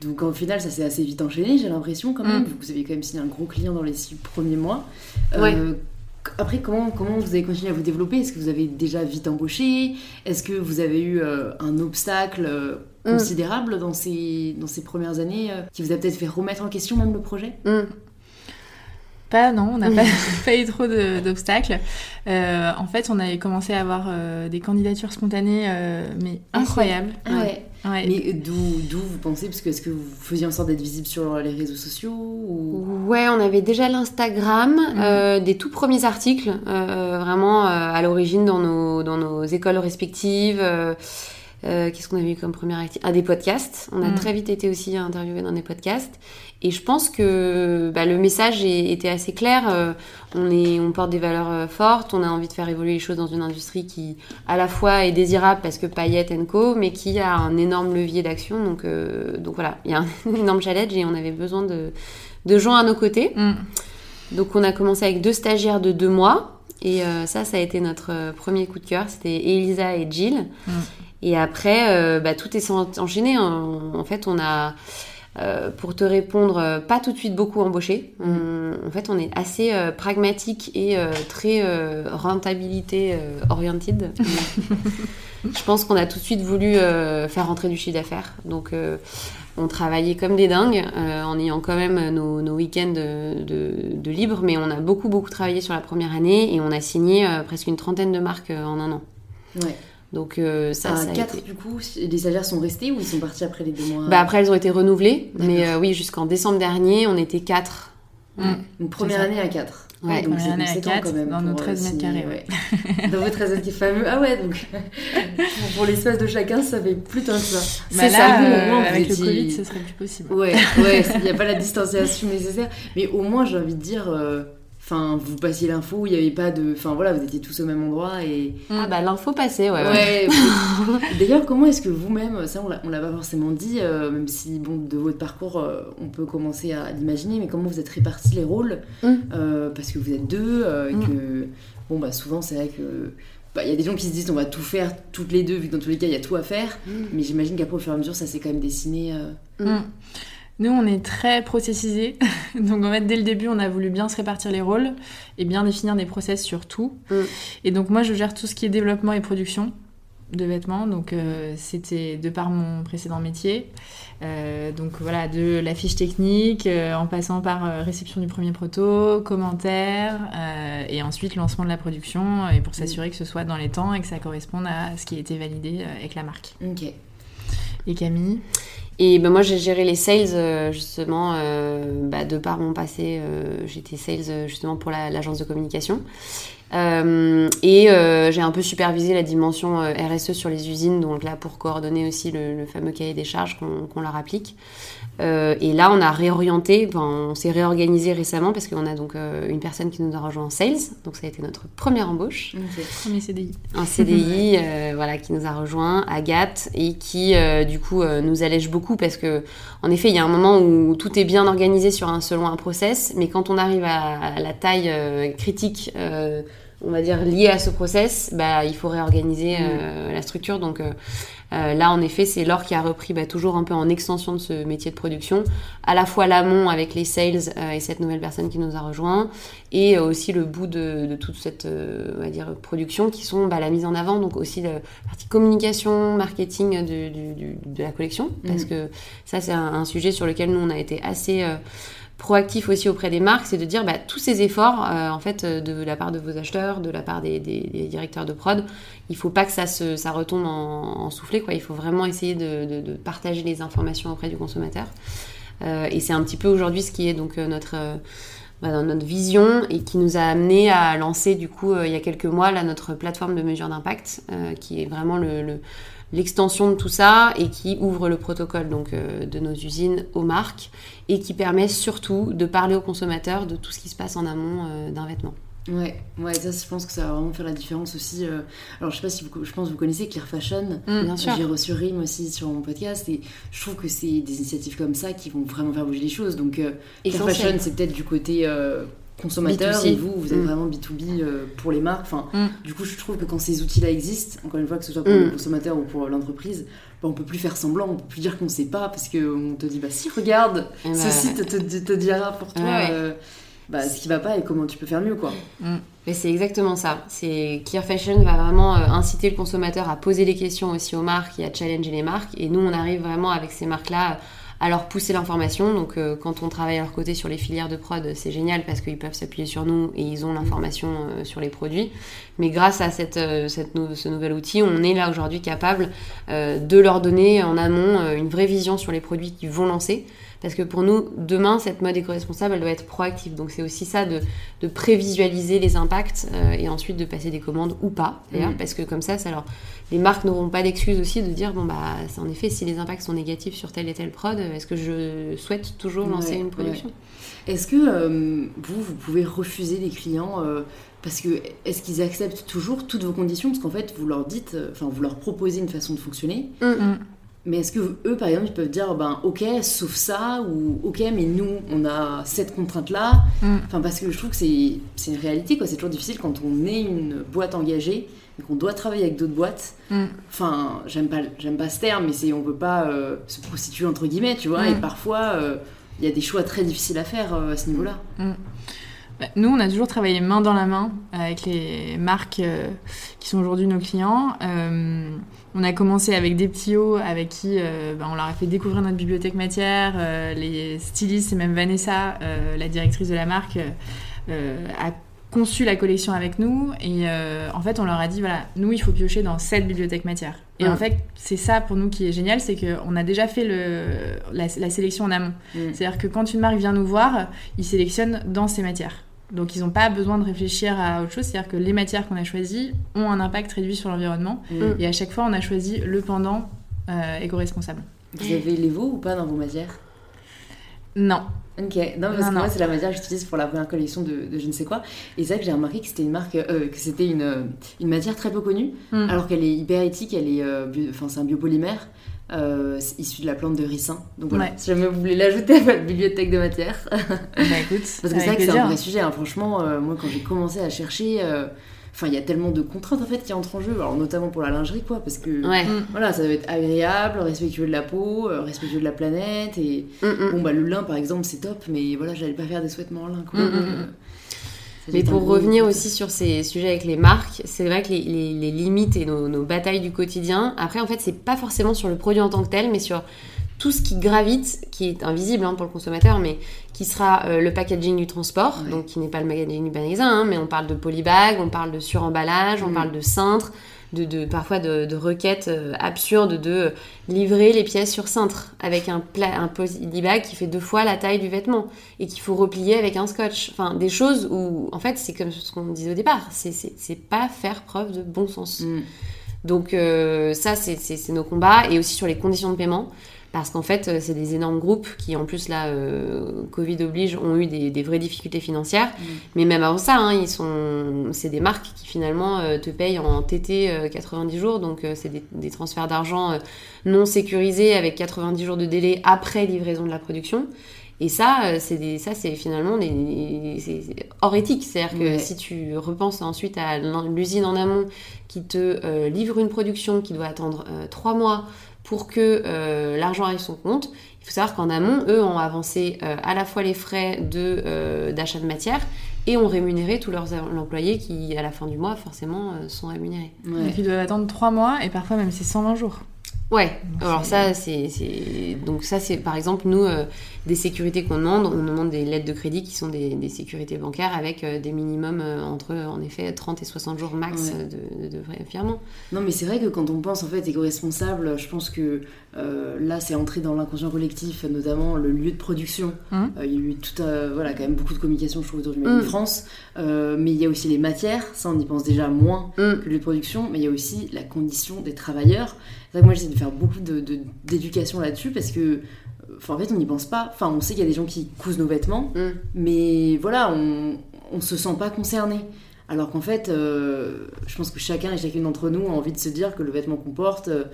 Donc en final, ça s'est assez vite enchaîné, j'ai l'impression quand même. Mm. Vous avez quand même signé un gros client dans les six premiers mois. Ouais. Après, comment, comment vous avez continué à vous développer? Est-ce que vous avez déjà vite embauché? Est-ce que vous avez eu euh, un obstacle euh, mm. considérable dans, ces, dans ces premières années euh, qui vous a peut-être fait remettre en question même le projet? Mm. Pas, non, on n'a pas, eu trop d'obstacles. en fait, on avait commencé à avoir des candidatures spontanées, mais incroyables. Ah ouais. Mais d'où vous pensez Parce que est-ce que vous faisiez en sorte d'être visible sur les réseaux sociaux ou... Ouais, on avait déjà l'Instagram, mhm. euh, des tout premiers articles, euh, vraiment euh, à l'origine dans nos, dans nos écoles respectives. Qu'est-ce qu'on avait eu comme première activité Ah, des podcasts. On a mm. très vite été aussi interviewé dans des podcasts. Et je pense que bah, le message était assez clair. Euh, on, est, on porte des valeurs euh, fortes, on a envie de faire évoluer les choses dans une industrie qui, à la fois, est désirable parce que Payette Co, mais qui a un énorme levier d'action. Donc, euh, donc voilà, il y a un énorme challenge et on avait besoin de, de gens à nos côtés. Mm. Donc on a commencé avec deux stagiaires de deux mois. Et ça, ça a été notre premier coup de cœur. C'était Elisa et Jill. Mm. Et après, bah, tout est enchaîné. En fait, on a euh, pour te répondre, euh, pas tout de suite beaucoup embauché. en fait, on est assez euh, pragmatique et très rentabilité oriented. je pense qu'on a tout de suite voulu faire rentrer du chiffre d'affaires. Donc, on travaillait comme des dingues en ayant quand même nos, week-ends de, de, libre, mais on a beaucoup, beaucoup travaillé sur la première année et on a signé presque une trentaine de marques en un an. Ouais. Donc euh, ça, ça a du coup, les stagiaires sont restés ou ils sont partis après les deux mois bah, Après, elles ont été renouvelées. Mais euh, oui, jusqu'en décembre dernier, on était quatre. Une première année à quatre. Ouais, donc c'est année à 4 quand même dans nos 13 mètres carrés. Ouais. dans vos 13 mètres carrés fameux. Ah ouais, donc pour l'espace de chacun, ça fait plus tant que ça. Bah c'est ça, euh, moins, avec le Covid, ce serait plus possible. Ouais, ouais, il n'y a pas la distanciation nécessaire. Mais au moins, j'ai envie de dire, Enfin, vous passiez l'info, il n'y avait pas de. Enfin voilà, vous étiez tous au même endroit et. Ah bah l'info passait, ouais. ouais, D'ailleurs, comment est-ce que vous-même, ça on l'a pas forcément dit, euh, même si bon, de votre parcours, euh, on peut commencer à l'imaginer, mais comment vous êtes répartis les rôles mm. euh, Parce que vous êtes deux, et mm. que. Bon bah souvent c'est vrai que. Bah, il y a des gens qui se disent on va tout faire toutes les deux, vu que dans tous les cas il y a tout à faire, mm. mais j'imagine qu'après au fur et à mesure ça s'est quand même dessiné. Nous, on est très processisé. donc, en fait, dès le début, on a voulu bien se répartir les rôles et bien définir des process sur tout. Mm. Et donc, moi, je gère tout ce qui est développement et production de vêtements. Donc, euh, c'était de par mon précédent métier. Euh, donc, voilà, de la fiche technique, euh, en passant par réception du premier proto, commentaires, et ensuite lancement de la production, et pour mm. s'assurer que ce soit dans les temps et que ça corresponde à ce qui a été validé avec la marque. Ok. Et Camille? Et ben moi, j'ai géré les sales, euh, justement, euh, bah, de par mon passé, euh, j'étais sales justement pour l'agence de communication. Euh, et euh, j'ai un peu supervisé la dimension euh, RSE sur les usines, donc là pour coordonner aussi le, fameux cahier des charges qu'on leur applique. Et là, on a réorienté, on s'est réorganisé récemment parce qu'on a donc une personne qui nous a rejoint en sales, donc ça a été notre première embauche. Premier CDI. Un CDI, voilà, qui nous a rejoint, Agathe, et qui du coup nous allège beaucoup parce que en effet, il y a un moment où tout est bien organisé sur un selon un process, mais quand on arrive à, la taille critique on va dire, lié à ce process, bah, il faut réorganiser mm. euh, la structure. Donc euh, euh, là, en effet, c'est Laure qui a repris bah, toujours un peu en extension de ce métier de production, à la fois l'amont avec les sales et cette nouvelle personne qui nous a rejoint, et aussi le bout de, toute cette on va dire, production qui sont bah, la mise en avant, donc aussi la partie communication, marketing de, la collection, parce mm. que ça, c'est un, un, sujet sur lequel nous, on a été assez proactif aussi auprès des marques, c'est de dire bah, tous ces efforts, euh, en fait, euh, de la part de vos acheteurs, de la part des, directeurs de prod, il faut pas que ça, se, ça retombe en, soufflé, quoi. Il faut vraiment essayer de, partager les informations auprès du consommateur. Euh, et c'est un petit peu aujourd'hui ce qui est donc notre bah, dans notre vision et qui nous a amené à lancer du coup il y a quelques mois là notre plateforme de mesure d'impact qui est vraiment le l'extension de tout ça et qui ouvre le protocole donc euh, de nos usines aux marques et qui permet surtout de parler aux consommateurs de tout ce qui se passe en amont euh, d'un vêtement. Ouais, ouais, ça je pense que ça va vraiment faire la différence aussi. Euh. Alors je sais pas si vous, je pense que vous connaissez Clear Fashion. Mm, bien sûr. J'ai reçu Rim aussi sur mon podcast et je trouve que c'est des initiatives comme ça qui vont vraiment faire bouger les choses. Donc Clear Fashion c'est peut-être du côté consommateur et vous, vous êtes mm. vraiment B2B euh, pour les marques. Enfin, mm. Du coup, je trouve que quand ces outils-là existent, encore une fois, que ce soit pour mm. le consommateur ou pour l'entreprise, bah, on peut plus faire semblant, on peut plus dire qu'on ne sait pas parce qu'on te dit, bah si, regarde, eh ce ben, site te, te, dira pour toi euh, bah, ce qui va pas et comment tu peux faire mieux. quoi. Mais c'est exactement ça. C'est Clear Fashion va vraiment euh, inciter le consommateur à poser des questions aussi aux marques et à challenger les marques. Et nous, on arrive vraiment avec ces marques-là alors pousser l'information. Donc euh, quand on travaille à leur côté sur les filières de prod, c'est génial parce qu'ils peuvent s'appuyer sur nous et ils ont l'information euh, sur les produits. Mais grâce à cette, euh, cette ce nouvel outil, on est là aujourd'hui capable de leur donner en amont une vraie vision sur les produits qu'ils vont lancer. Parce que pour nous, demain, cette mode éco-responsable, elle doit être proactive. Donc c'est aussi ça de, de prévisualiser les impacts et ensuite de passer des commandes ou pas, d'ailleurs, mm. parce que comme ça, ça leur les marques n'auront pas d'excuse aussi de dire bon bah c'est en effet si les impacts sont négatifs sur telle et telle prod, est-ce que je souhaite toujours lancer une production? Est-ce que euh, vous vous pouvez refuser les clients euh, parce que est-ce qu'ils acceptent toujours toutes vos conditions? Parce qu'en fait vous leur dites euh, enfin vous leur proposez une façon de fonctionner. Mm. Mm. Mais est-ce que eux, par exemple, ils peuvent dire, ben, ok, sauf ça, ou ok, mais nous, on a cette contrainte-là. Mm. Enfin, parce que je trouve que c'est une réalité, quoi. C'est toujours difficile quand on est une boîte engagée et qu'on doit travailler avec d'autres boîtes. Mm. Enfin, j'aime pas, j'aime pas ce terme, mais c'est, on veut pas euh, se prostituer entre guillemets, tu vois. Et mm. parfois, euh, il y a des choix très difficiles à faire euh, à ce niveau-là. Bah, nous, on a toujours travaillé main dans la main avec les marques qui sont aujourd'hui nos clients. On a commencé avec des petits hauts avec qui euh, bah, on leur a fait découvrir notre bibliothèque matière. Euh, les stylistes et même Vanessa, euh, la directrice de la marque, a conçu la collection avec nous. Et en fait, on leur a dit voilà, nous, il faut piocher dans cette bibliothèque matière. Et en fait, c'est ça pour nous qui est génial c'est qu'on a déjà fait le, la, sélection en amont. Mm. C'est-à-dire que quand une marque vient nous voir, ils sélectionnent dans ces matières. Donc ils n'ont pas besoin de réfléchir à autre chose, c'est-à-dire que les matières qu'on a choisies ont un impact réduit sur l'environnement. Mm. Et à chaque fois, on a choisi le pendant euh, éco-responsable. Vous avez les veaux ou pas dans vos matières? Non. Ok, non, parce que moi, c'est la matière que j'utilise pour la première collection de, je ne sais quoi. Et c'est vrai que j'ai remarqué que c'était une marque, euh, que c'était une, euh, une, matière très peu connue, mm. alors qu'elle est hyper éthique, elle est, enfin, c'est un biopolymère. Euh, issu de la plante de ricin. Donc voilà, si jamais vous voulez l'ajouter à votre bibliothèque de matière. bah écoute, Parce que c'est vrai que c'est un vrai sujet. Hein. Franchement, euh, moi quand j'ai commencé à chercher, euh, enfin il y a tellement de contraintes en fait qui entrent en jeu. Alors notamment pour la lingerie quoi, parce que mm. voilà, ça doit être agréable, respectueux de la peau, respectueux de la planète. Et mm, mm. bon bah le lin par exemple c'est top, mais voilà, j'allais pas faire des sous-vêtements en lin quoi. Mais pour revenir aussi sur ces sujets avec les marques, c'est vrai que les, les, limites et nos, nos, batailles du quotidien, après en fait c'est pas forcément sur le produit en tant que tel, mais sur tout ce qui gravite, qui est invisible hein, pour le consommateur, mais qui sera euh, le packaging du transport, donc qui n'est pas le packaging du magasin, hein, mais on parle de polybag, on parle de suremballage, on mm. parle de cintre, de, parfois de, requêtes euh, absurdes de livrer les pièces sur cintre avec un, un polybag qui fait deux fois la taille du vêtement et qu'il faut replier avec un scotch. Enfin, des choses où, en fait, c'est comme ce qu'on disait au départ, c'est pas faire preuve de bon sens. Mm. Donc euh, ça, c'est nos combats et aussi sur les conditions de paiement parce qu'en fait, euh, c'est des énormes groupes qui, en plus, là, euh, Covid oblige, ont eu des, vraies difficultés financières. Mm. Mais même avant ça, hein, ils sont, c'est des marques qui finalement euh, te payent en TT 90 jours, donc c'est des, transferts d'argent non sécurisés avec 90 jours de délai après livraison de la production. Et ça, c'est ça, c'est finalement des, hors éthique. C'est-à-dire que si tu repenses ensuite à l'usine en amont qui te livre une production qui doit attendre trois mois pour que euh, l'argent arrive sur son compte. Il faut savoir qu'en amont, eux ont avancé euh, à la fois les frais de, euh, d'achat de matière et ont rémunéré tous leurs employés qui, à la fin du mois, forcément, sont rémunérés. Ouais. ils doivent attendre 3 mois et parfois même c'est 120 jours. Ouais, alors ça, c'est, Donc ça, c'est par exemple, nous, euh, des sécurités qu'on demande, on demande des lettres de crédit qui sont des, des sécurités bancaires avec euh, des minimums euh, entre, en effet, 30 et 60 jours max de, de, vrai virement. Non, mais c'est vrai que quand on pense, en fait, éco-responsable, je pense que là, c'est entré dans l'inconscient collectif, notamment le lieu de production. Hum. il y a eu tout, voilà, quand même beaucoup de communication, je trouve, autour du Made hum. France. mais il y a aussi les matières, ça, on y pense déjà moins hum. que le lieu de production, mais il y a aussi la condition des travailleurs. C'est moi, j'essaie de faire beaucoup d'éducation là-dessus parce que, enfin, en fait, on n'y pense pas. Enfin, on sait qu'il y a des gens qui cousent nos vêtements, mais voilà, on, on se sent pas concerné. Alors qu'en fait, euh, je pense que chacun et chacune d'entre nous a envie de se dire que le vêtement qu'on porte, euh,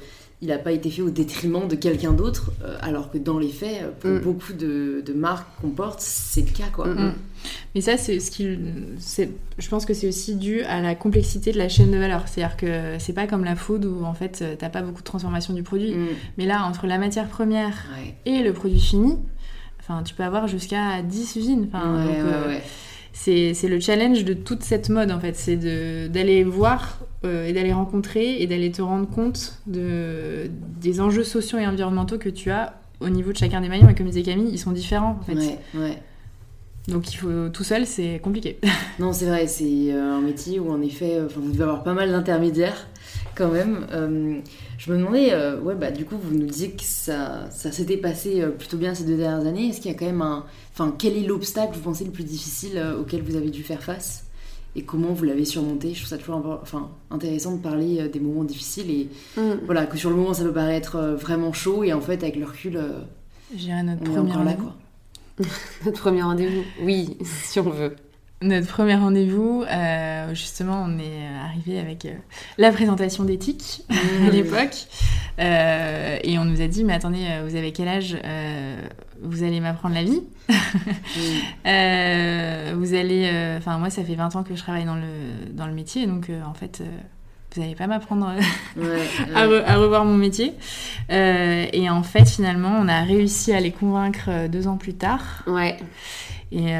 il n'a pas été fait au détriment de quelqu'un d'autre, euh, alors que dans les faits, pour mm. beaucoup de, marques qu'on porte, c'est le cas. Quoi. Mm, mais ça, c'est ce qui, je pense que c'est aussi dû à la complexité de la chaîne de valeur. C'est-à-dire que c'est pas comme la food où en fait t'as pas beaucoup de transformation du produit. Mm. Mais là, entre la matière première et le produit fini, enfin, tu peux avoir jusqu'à 10 usines. Enfin, euh, c'est le challenge de toute cette mode en fait. C'est d'aller voir euh, et d'aller rencontrer et d'aller te rendre compte de, des enjeux sociaux et environnementaux que tu as au niveau de chacun des maillons, et comme disait Camille, ils sont différents en fait. Ouais, ouais. Donc il faut tout seul, c'est compliqué. non, c'est vrai, c'est un métier où en effet, vous devez avoir pas mal d'intermédiaires quand même. je me demandais, ouais, bah du coup, vous nous disiez que ça, ça s'était passé plutôt bien ces deux dernières années. Est-ce qu'il y a quand même un, enfin, quel est l'obstacle, vous pensez, le plus difficile auquel vous avez dû faire face? Et comment vous l'avez surmonté. Je trouve ça toujours enfin, intéressant de parler euh, des moments difficiles et mm. voilà, que sur le moment ça peut paraître euh, vraiment chaud et en fait avec le recul, euh, J'irai notre premier rendez-vous. notre premier rendez-vous, oui, si on veut. Notre premier rendez-vous, justement, on est arrivé avec la présentation d'éthique à mm. L'époque. et on nous a dit, mais attendez, vous avez quel âge Vous allez m'apprendre la vie euh, vous allez. Euh, enfin, moi, ça fait 20 ans que je travaille dans le, dans le métier, donc euh, en fait, vous n'allez pas m'apprendre à, revoir mon métier. et en fait, finalement, on a réussi à les convaincre deux ans plus tard. Ouais. Et,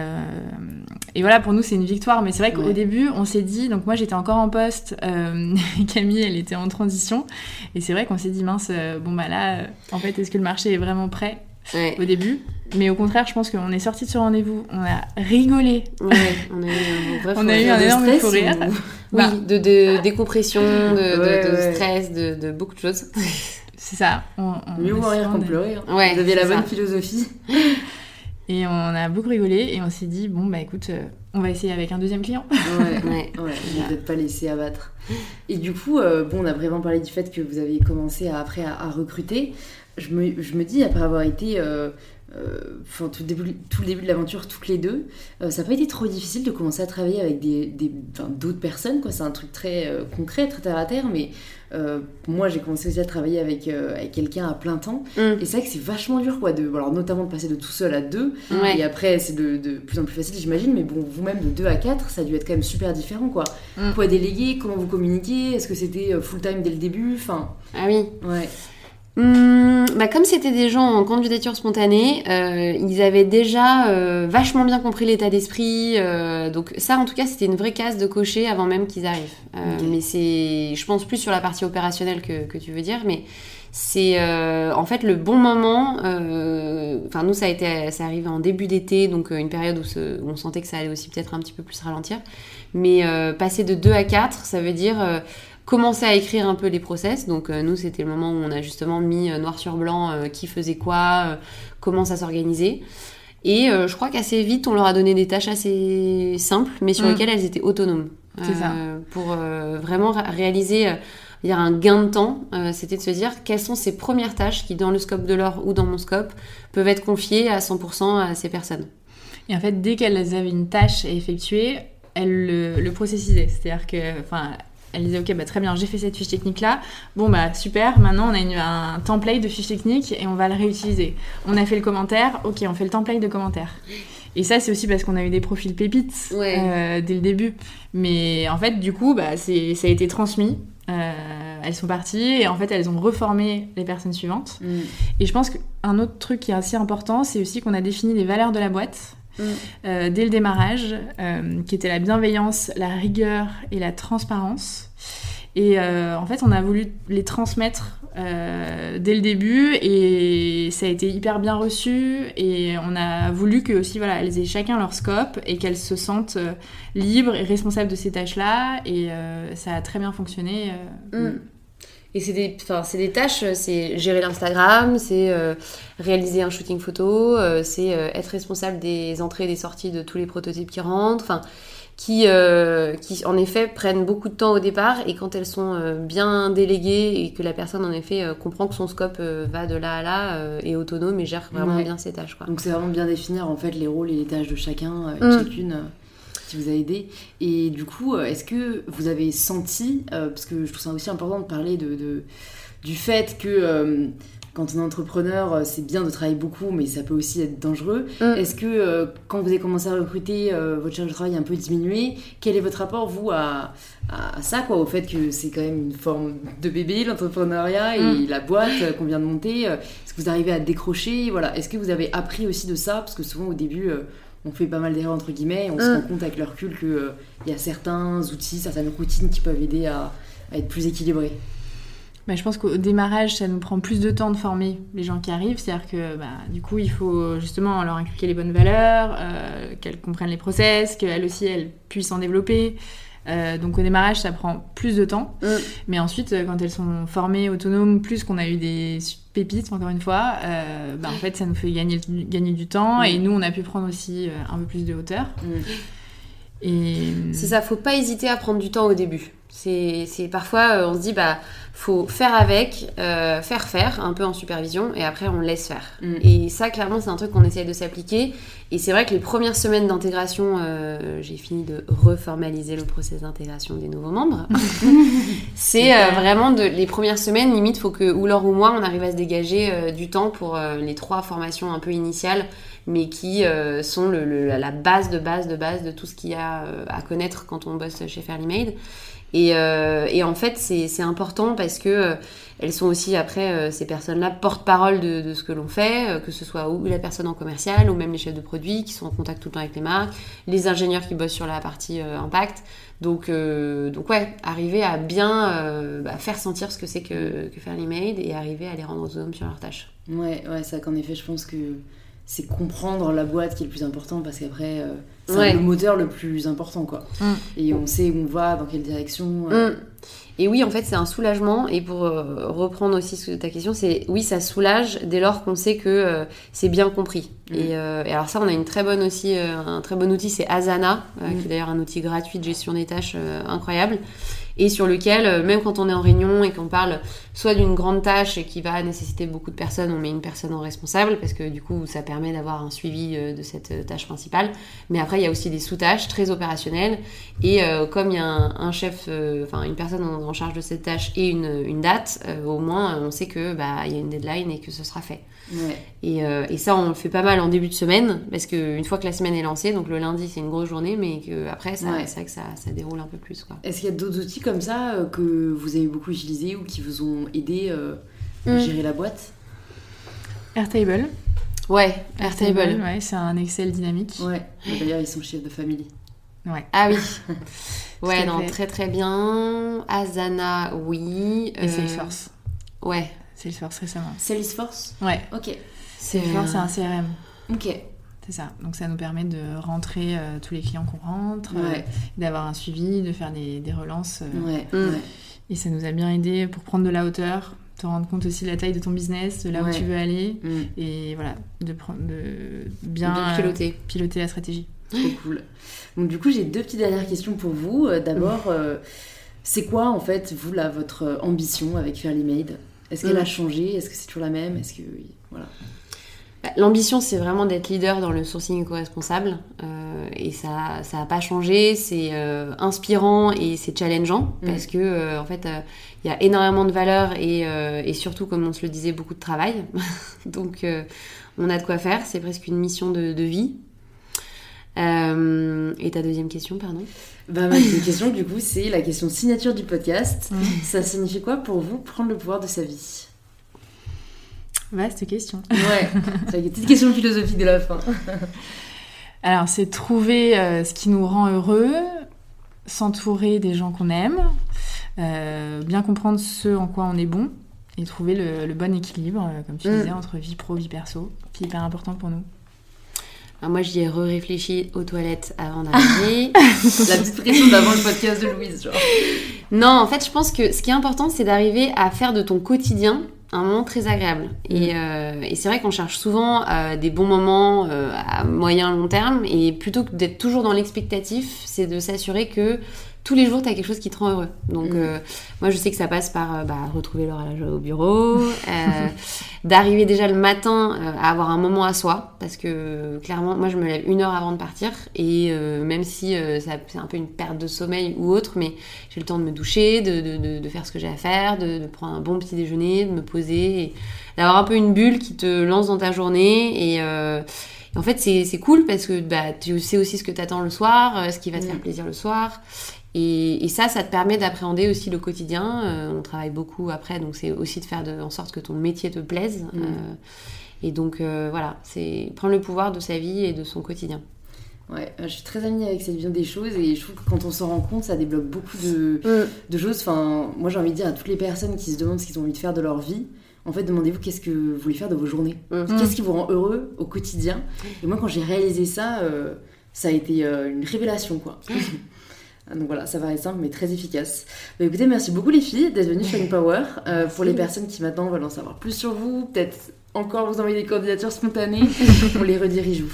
et, voilà, pour nous, c'est une victoire. Mais c'est vrai qu'au début, on s'est dit, donc moi j'étais encore en poste, Camille, elle était en transition. Et c'est vrai qu'on s'est dit, mince, bon bah là, en fait, est-ce que le marché est vraiment prêt au début? Mais au contraire, je pense qu'on est sorti de ce rendez-vous, on a rigolé. on a eu un, énorme fou rire. Oui, bah. de, décompression, de, stress, de, beaucoup de choses. C'est ça. On, Mieux voir rire qu'en pleurer. Hein. Vous aviez la bonne philosophie. Et on a beaucoup rigolé et on s'est dit, bon, bah écoute, euh, on va essayer avec un deuxième client. Ouais, ouais, ouais. peut-être pas laisser abattre. Et du coup, euh, bon, on a vraiment parlé du fait que vous avez commencé après à, recruter je me, je me, dis, après avoir été, euh, euh, tout, le début, tout le début de l'aventure, toutes les deux, ça n'a pas été trop difficile de commencer à travailler avec d'autres des, d'autres personnes. C'est un truc très concret, très terre à terre, mais moi j'ai commencé aussi à travailler avec, avec quelqu'un à plein temps. Mm. Et c'est vrai que c'est vachement dur, quoi, de, alors, notamment de passer de tout seul à deux. Et après, c'est de, de, plus en plus facile, j'imagine, mais bon, vous-même de deux à quatre, ça a dû être quand même super différent. Quoi. Mm. Quoi déléguer, comment vous communiquez, est-ce que c'était full-time dès le début? Enfin, Ah oui. Ouais. Hum, bah comme c'était des gens en candidature spontanée, euh, ils avaient déjà euh, vachement bien compris l'état d'esprit. Euh, donc ça, en tout cas, c'était une vraie case de cocher avant même qu'ils arrivent. Mais c'est, je pense plus sur la partie opérationnelle que, que tu veux dire, mais c'est en fait le bon moment. Enfin nous, ça a été, ça arrive en début d'été, donc une période où, où, on sentait que ça allait aussi peut-être un petit peu plus ralentir. Mais passer de 2 à 4, ça veut dire commencer à écrire un peu les process. Donc euh, nous, c'était le moment où on a justement mis euh, noir sur blanc euh, qui faisait quoi, comment ça s'organisait. Et je crois qu'assez vite, on leur a donné des tâches assez simples, mais sur mm. lesquelles elles étaient autonomes. C'est ça. Pour vraiment réaliser il y a un gain de temps, c'était de se dire quelles sont ces premières tâches qui, dans le scope de l'or ou dans mon scope, peuvent être confiées à 100% à ces personnes. Et en fait, dès qu'elles avaient une tâche à effectuer, elles le, le processisaient. C'est-à-dire que, enfin, elle disait ok bah très bien j'ai fait cette fiche technique là bon bah super maintenant on a un template de fiche technique et on va le réutiliser. On a fait le commentaire ok on fait le template de commentaire. Et ça c'est aussi parce qu'on a eu des profils pépites euh, dès le début. Mais en fait du coup bah ça a été transmis euh, elles sont parties et en fait elles ont reformé les personnes suivantes. Mm. et je pense qu'un autre truc qui est assez important c'est aussi qu'on a défini les valeurs de la boîte. Euh, dès le démarrage, euh, qui était la bienveillance, la rigueur et la transparence. Et euh, en fait, on a voulu les transmettre dès le début et ça a été hyper bien reçu. Et on a voulu que aussi, voilà, elles aient chacun leur scope et qu'elles se sentent libres et responsables de ces tâches-là. Et ça a très bien fonctionné. Mm. Et c'est des, c'est des tâches, euh, c'est gérer l'Instagram, c'est euh, réaliser un shooting photo, euh, c'est être responsable des entrées et des sorties de tous les prototypes qui rentrent, enfin, qui, qui en effet prennent beaucoup de temps au départ et quand elles sont bien déléguées et que la personne en effet comprend que son scope va de là à là, est autonome et gère vraiment bien ses tâches. Quoi. Donc c'est vraiment bien définir en fait les rôles et les tâches de chacun, mm. chacune qui vous a aidé. Et du coup, euh, est-ce que vous avez senti, euh, parce que je trouve ça aussi important de parler de, du fait que euh, quand on est entrepreneur, c'est bien de travailler beaucoup, mais ça peut aussi être dangereux. Mm. Est-ce que quand vous avez commencé à recruter, votre charge de travail a un peu diminué Quel est votre rapport, vous, à, à ça, quoi, au fait que c'est quand même une forme de bébé, l'entrepreneuriat et mm. la boîte qu'on vient de monter Est-ce que vous arrivez à décrocher voilà. Est-ce que vous avez appris aussi de ça? Parce que souvent, au début, on fait pas mal d'erreurs entre guillemets et on se mm. rend compte avec le recul qu'il euh, y a certains outils, certaines routines qui peuvent aider à, être plus équilibrés. bah, je pense qu'au démarrage, ça nous prend plus de temps de former les gens qui arrivent. C'est-à-dire que bah, du coup, il faut justement leur inculquer les bonnes valeurs, euh, qu'elles comprennent les process, qu'elles aussi, elles puissent en développer. Euh, donc au démarrage, ça prend plus de temps. Mm. Mais ensuite, euh, quand elles sont formées, autonomes, plus qu'on a eu des pépites, encore une fois, bah, en fait, ça nous fait gagner, gagner du temps. Mm. Et nous, on a pu prendre aussi un peu plus de hauteur. Mm. Et... C'est ça, faut pas hésiter à prendre du temps au début. C'est parfois, euh, on se dit, bah, faut faire avec, euh, faire faire, un peu en supervision, et après on laisse faire. Mm. Et ça, clairement, c'est un truc qu'on essaye de s'appliquer. Et c'est vrai que les premières semaines d'intégration, euh, j'ai fini de reformaliser le process d'intégration des nouveaux membres. c'est vraiment de, les premières semaines, limite, faut que ou Laure ou moi, on arrive à se dégager du temps pour les trois formations un peu initiales mais qui sont le, la base de base de base de tout ce qu'il y a à connaître quand on bosse chez Fairly Made. Euh, et, en fait, c'est important parce que euh, elles sont aussi après euh, ces personnes-là porte-parole de, ce que l'on fait, que ce soit ou la personne en commercial ou même les chefs de produits qui sont en contact tout le temps avec les marques, les ingénieurs qui bossent sur la partie impact. Donc, donc ouais, arriver à bien bah, faire sentir ce que c'est que, que faire l'email et arriver à les rendre autonomes sur leurs tâches. Ouais, ouais, ça qu'en effet, je pense que c'est comprendre la boîte qui est le plus important parce qu'après euh, c'est le moteur le plus important quoi mm. et on sait où on va dans quelle direction euh. mm. et oui en fait c'est un soulagement et pour euh, reprendre aussi ta question c'est oui ça soulage dès lors qu'on sait que c'est bien compris mm. et, alors ça on a une très bonne aussi un très bon outil c'est Asana qui est d'ailleurs un outil gratuit de gestion des tâches incroyable et sur lequel, euh, même quand on est en réunion et qu'on parle soit d'une grande tâche qui va nécessiter beaucoup de personnes, on met une personne en responsable parce que du coup ça permet d'avoir un suivi euh, de cette euh, tâche principale. Mais après il y a aussi des sous-tâches très opérationnelles et comme il y a un, chef, enfin une personne en, charge de cette tâche et une, une date, au moins on sait que bah il y a une deadline et que ce sera fait. Et, et, ça, on le fait pas mal en début de semaine, parce qu'une fois que la semaine est lancée, donc le lundi c'est une grosse journée, mais que après c'est vrai que ça, ça, déroule un peu plus. Est-ce qu'il y a d'autres outils comme ça euh, que vous avez beaucoup utilisés ou qui vous ont aidé euh, à mm. gérer la boîte Airtable. Ouais, Airtable. ouais, c'est un Excel dynamique. Ouais, d'ailleurs ils sont chefs de famille. Ouais. Ah oui. ouais, non, très très bien. Asana, oui. Et Salesforce. Ouais, Salesforce récemment. Salesforce Ouais. Ok. Salesforce, c'est un CRM. Ok. C'est ça. Donc ça nous permet de rentrer euh, tous les clients qu'on rentre, euh, d'avoir un suivi, de faire des, des relances. Euh, ouais. Mm. Et ça nous a bien aidé pour prendre de la hauteur, te rendre compte aussi de la taille de ton business, de là où tu veux aller, mm. et voilà, de, prendre, de bien, piloter. piloter la stratégie. Trop cool. Donc du coup, j'ai deux petites dernières questions pour vous. D'abord, mm. c'est quoi en fait, vous, là, votre ambition avec Fairly Made? Est-ce qu'elle a mm. changé? Est-ce que c'est toujours la même? Est-ce que voilà. Bah, l'ambition, c'est vraiment d'être leader dans le sourcing éco-responsable. Euh, et ça ça n'a pas changé. C'est euh, inspirant et c'est challengeant mm. parce que, euh, en fait, il y a énormément de valeur et, et, surtout, comme on se le disait, beaucoup de travail. Donc, on a de quoi faire. C'est presque une mission de, de vie. et ta deuxième question, pardon? Bah, ma question, du coup, c'est la question signature du podcast. Ça signifie quoi pour vous prendre le pouvoir de sa vie? Vaste question. Ouais, c'est une petite question philosophique de la fin. Alors, c'est trouver euh, ce qui nous rend heureux, s'entourer des gens qu'on aime, euh, bien comprendre ce en quoi on est bon et trouver le, bon équilibre, euh, comme tu mm. disais, entre vie pro, vie perso, qui est hyper important pour nous moi, j'y ai réfléchi aux toilettes avant d'arriver. la petite pression d'avant le podcast de Louise, genre. Non, en fait, je pense que ce qui est important, c'est d'arriver à faire de ton quotidien un moment très agréable. Et, mm. euh, c'est vrai qu'on cherche souvent euh, des bons moments euh, à moyen long terme. Et plutôt que d'être toujours dans l'expectatif, c'est de s'assurer que tous les jours, tu as quelque chose qui te rend heureux. Donc, mm. euh, moi, je sais que ça passe par euh, bah, retrouver l'horloge au bureau, euh, d'arriver déjà le matin à avoir un moment à soi, parce que clairement, moi, je me lève une heure avant de partir, et même si c'est un peu une perte de sommeil ou autre, mais j'ai le temps de me doucher, de, de, faire ce que j'ai à faire, de, prendre un bon petit déjeuner, de me poser, d'avoir un peu une bulle qui te lance dans ta journée, et en fait, c'est cool parce que bah, tu sais aussi ce que tu attends le soir, ce qui va te faire mm. plaisir le soir. Et, ça, ça te permet d'appréhender aussi le quotidien. Euh, on travaille beaucoup après, donc c'est aussi de faire en sorte que ton métier te plaise. Mm. Euh, et donc euh, voilà, c'est prendre le pouvoir de sa vie et de son quotidien. Ouais, je suis très amie avec cette vision des choses et je trouve que quand on s'en rend compte, ça débloque beaucoup de, mm. de choses. Enfin, moi j'ai envie de dire à toutes les personnes qui se demandent ce qu'ils ont envie de faire de leur vie, en fait, demandez-vous qu'est-ce que vous voulez faire de vos journées. Mm. Qu'est-ce qui vous rend heureux au quotidien? Et moi, quand j'ai réalisé ça, euh, ça a été euh, une révélation, quoi. Donc voilà, ça va être simple mais très efficace. Bah, écoutez, merci beaucoup les filles d'être venues sur Power. Euh, pour les personnes qui maintenant veulent en savoir plus sur vous, peut-être encore vous envoyer des candidatures spontanées, on les redirige où?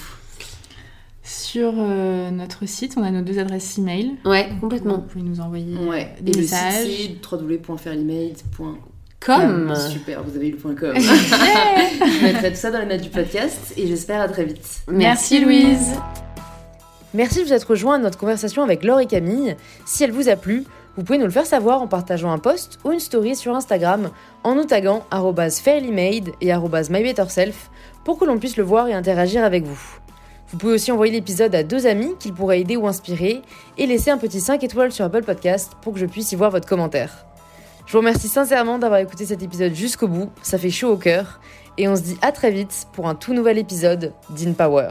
Sur notre site, on a nos deux adresses email. Ouais, complètement. Vous pouvez nous envoyer des messages. Le site, www.fairlymaid.com comme. Super, vous avez eu le point com. je mettrai tout ça dans les notes du podcast et j'espère à très vite. Merci, Louise. Merci de vous être rejoint à notre conversation avec Laure et Camille. Si elle vous a plu, vous pouvez nous le faire savoir en partageant un post ou une story sur Instagram en nous taguant fairlymade et mybetterself pour que l'on puisse le voir et interagir avec vous. Vous pouvez aussi envoyer l'épisode à deux amis qu'il pourrait aider ou inspirer et laisser un petit 5 étoiles sur Apple Podcast pour que je puisse y voir votre commentaire. Je vous remercie sincèrement d'avoir écouté cet épisode jusqu'au bout, ça fait chaud au cœur, et on se dit à très vite pour un tout nouvel épisode d'InPower.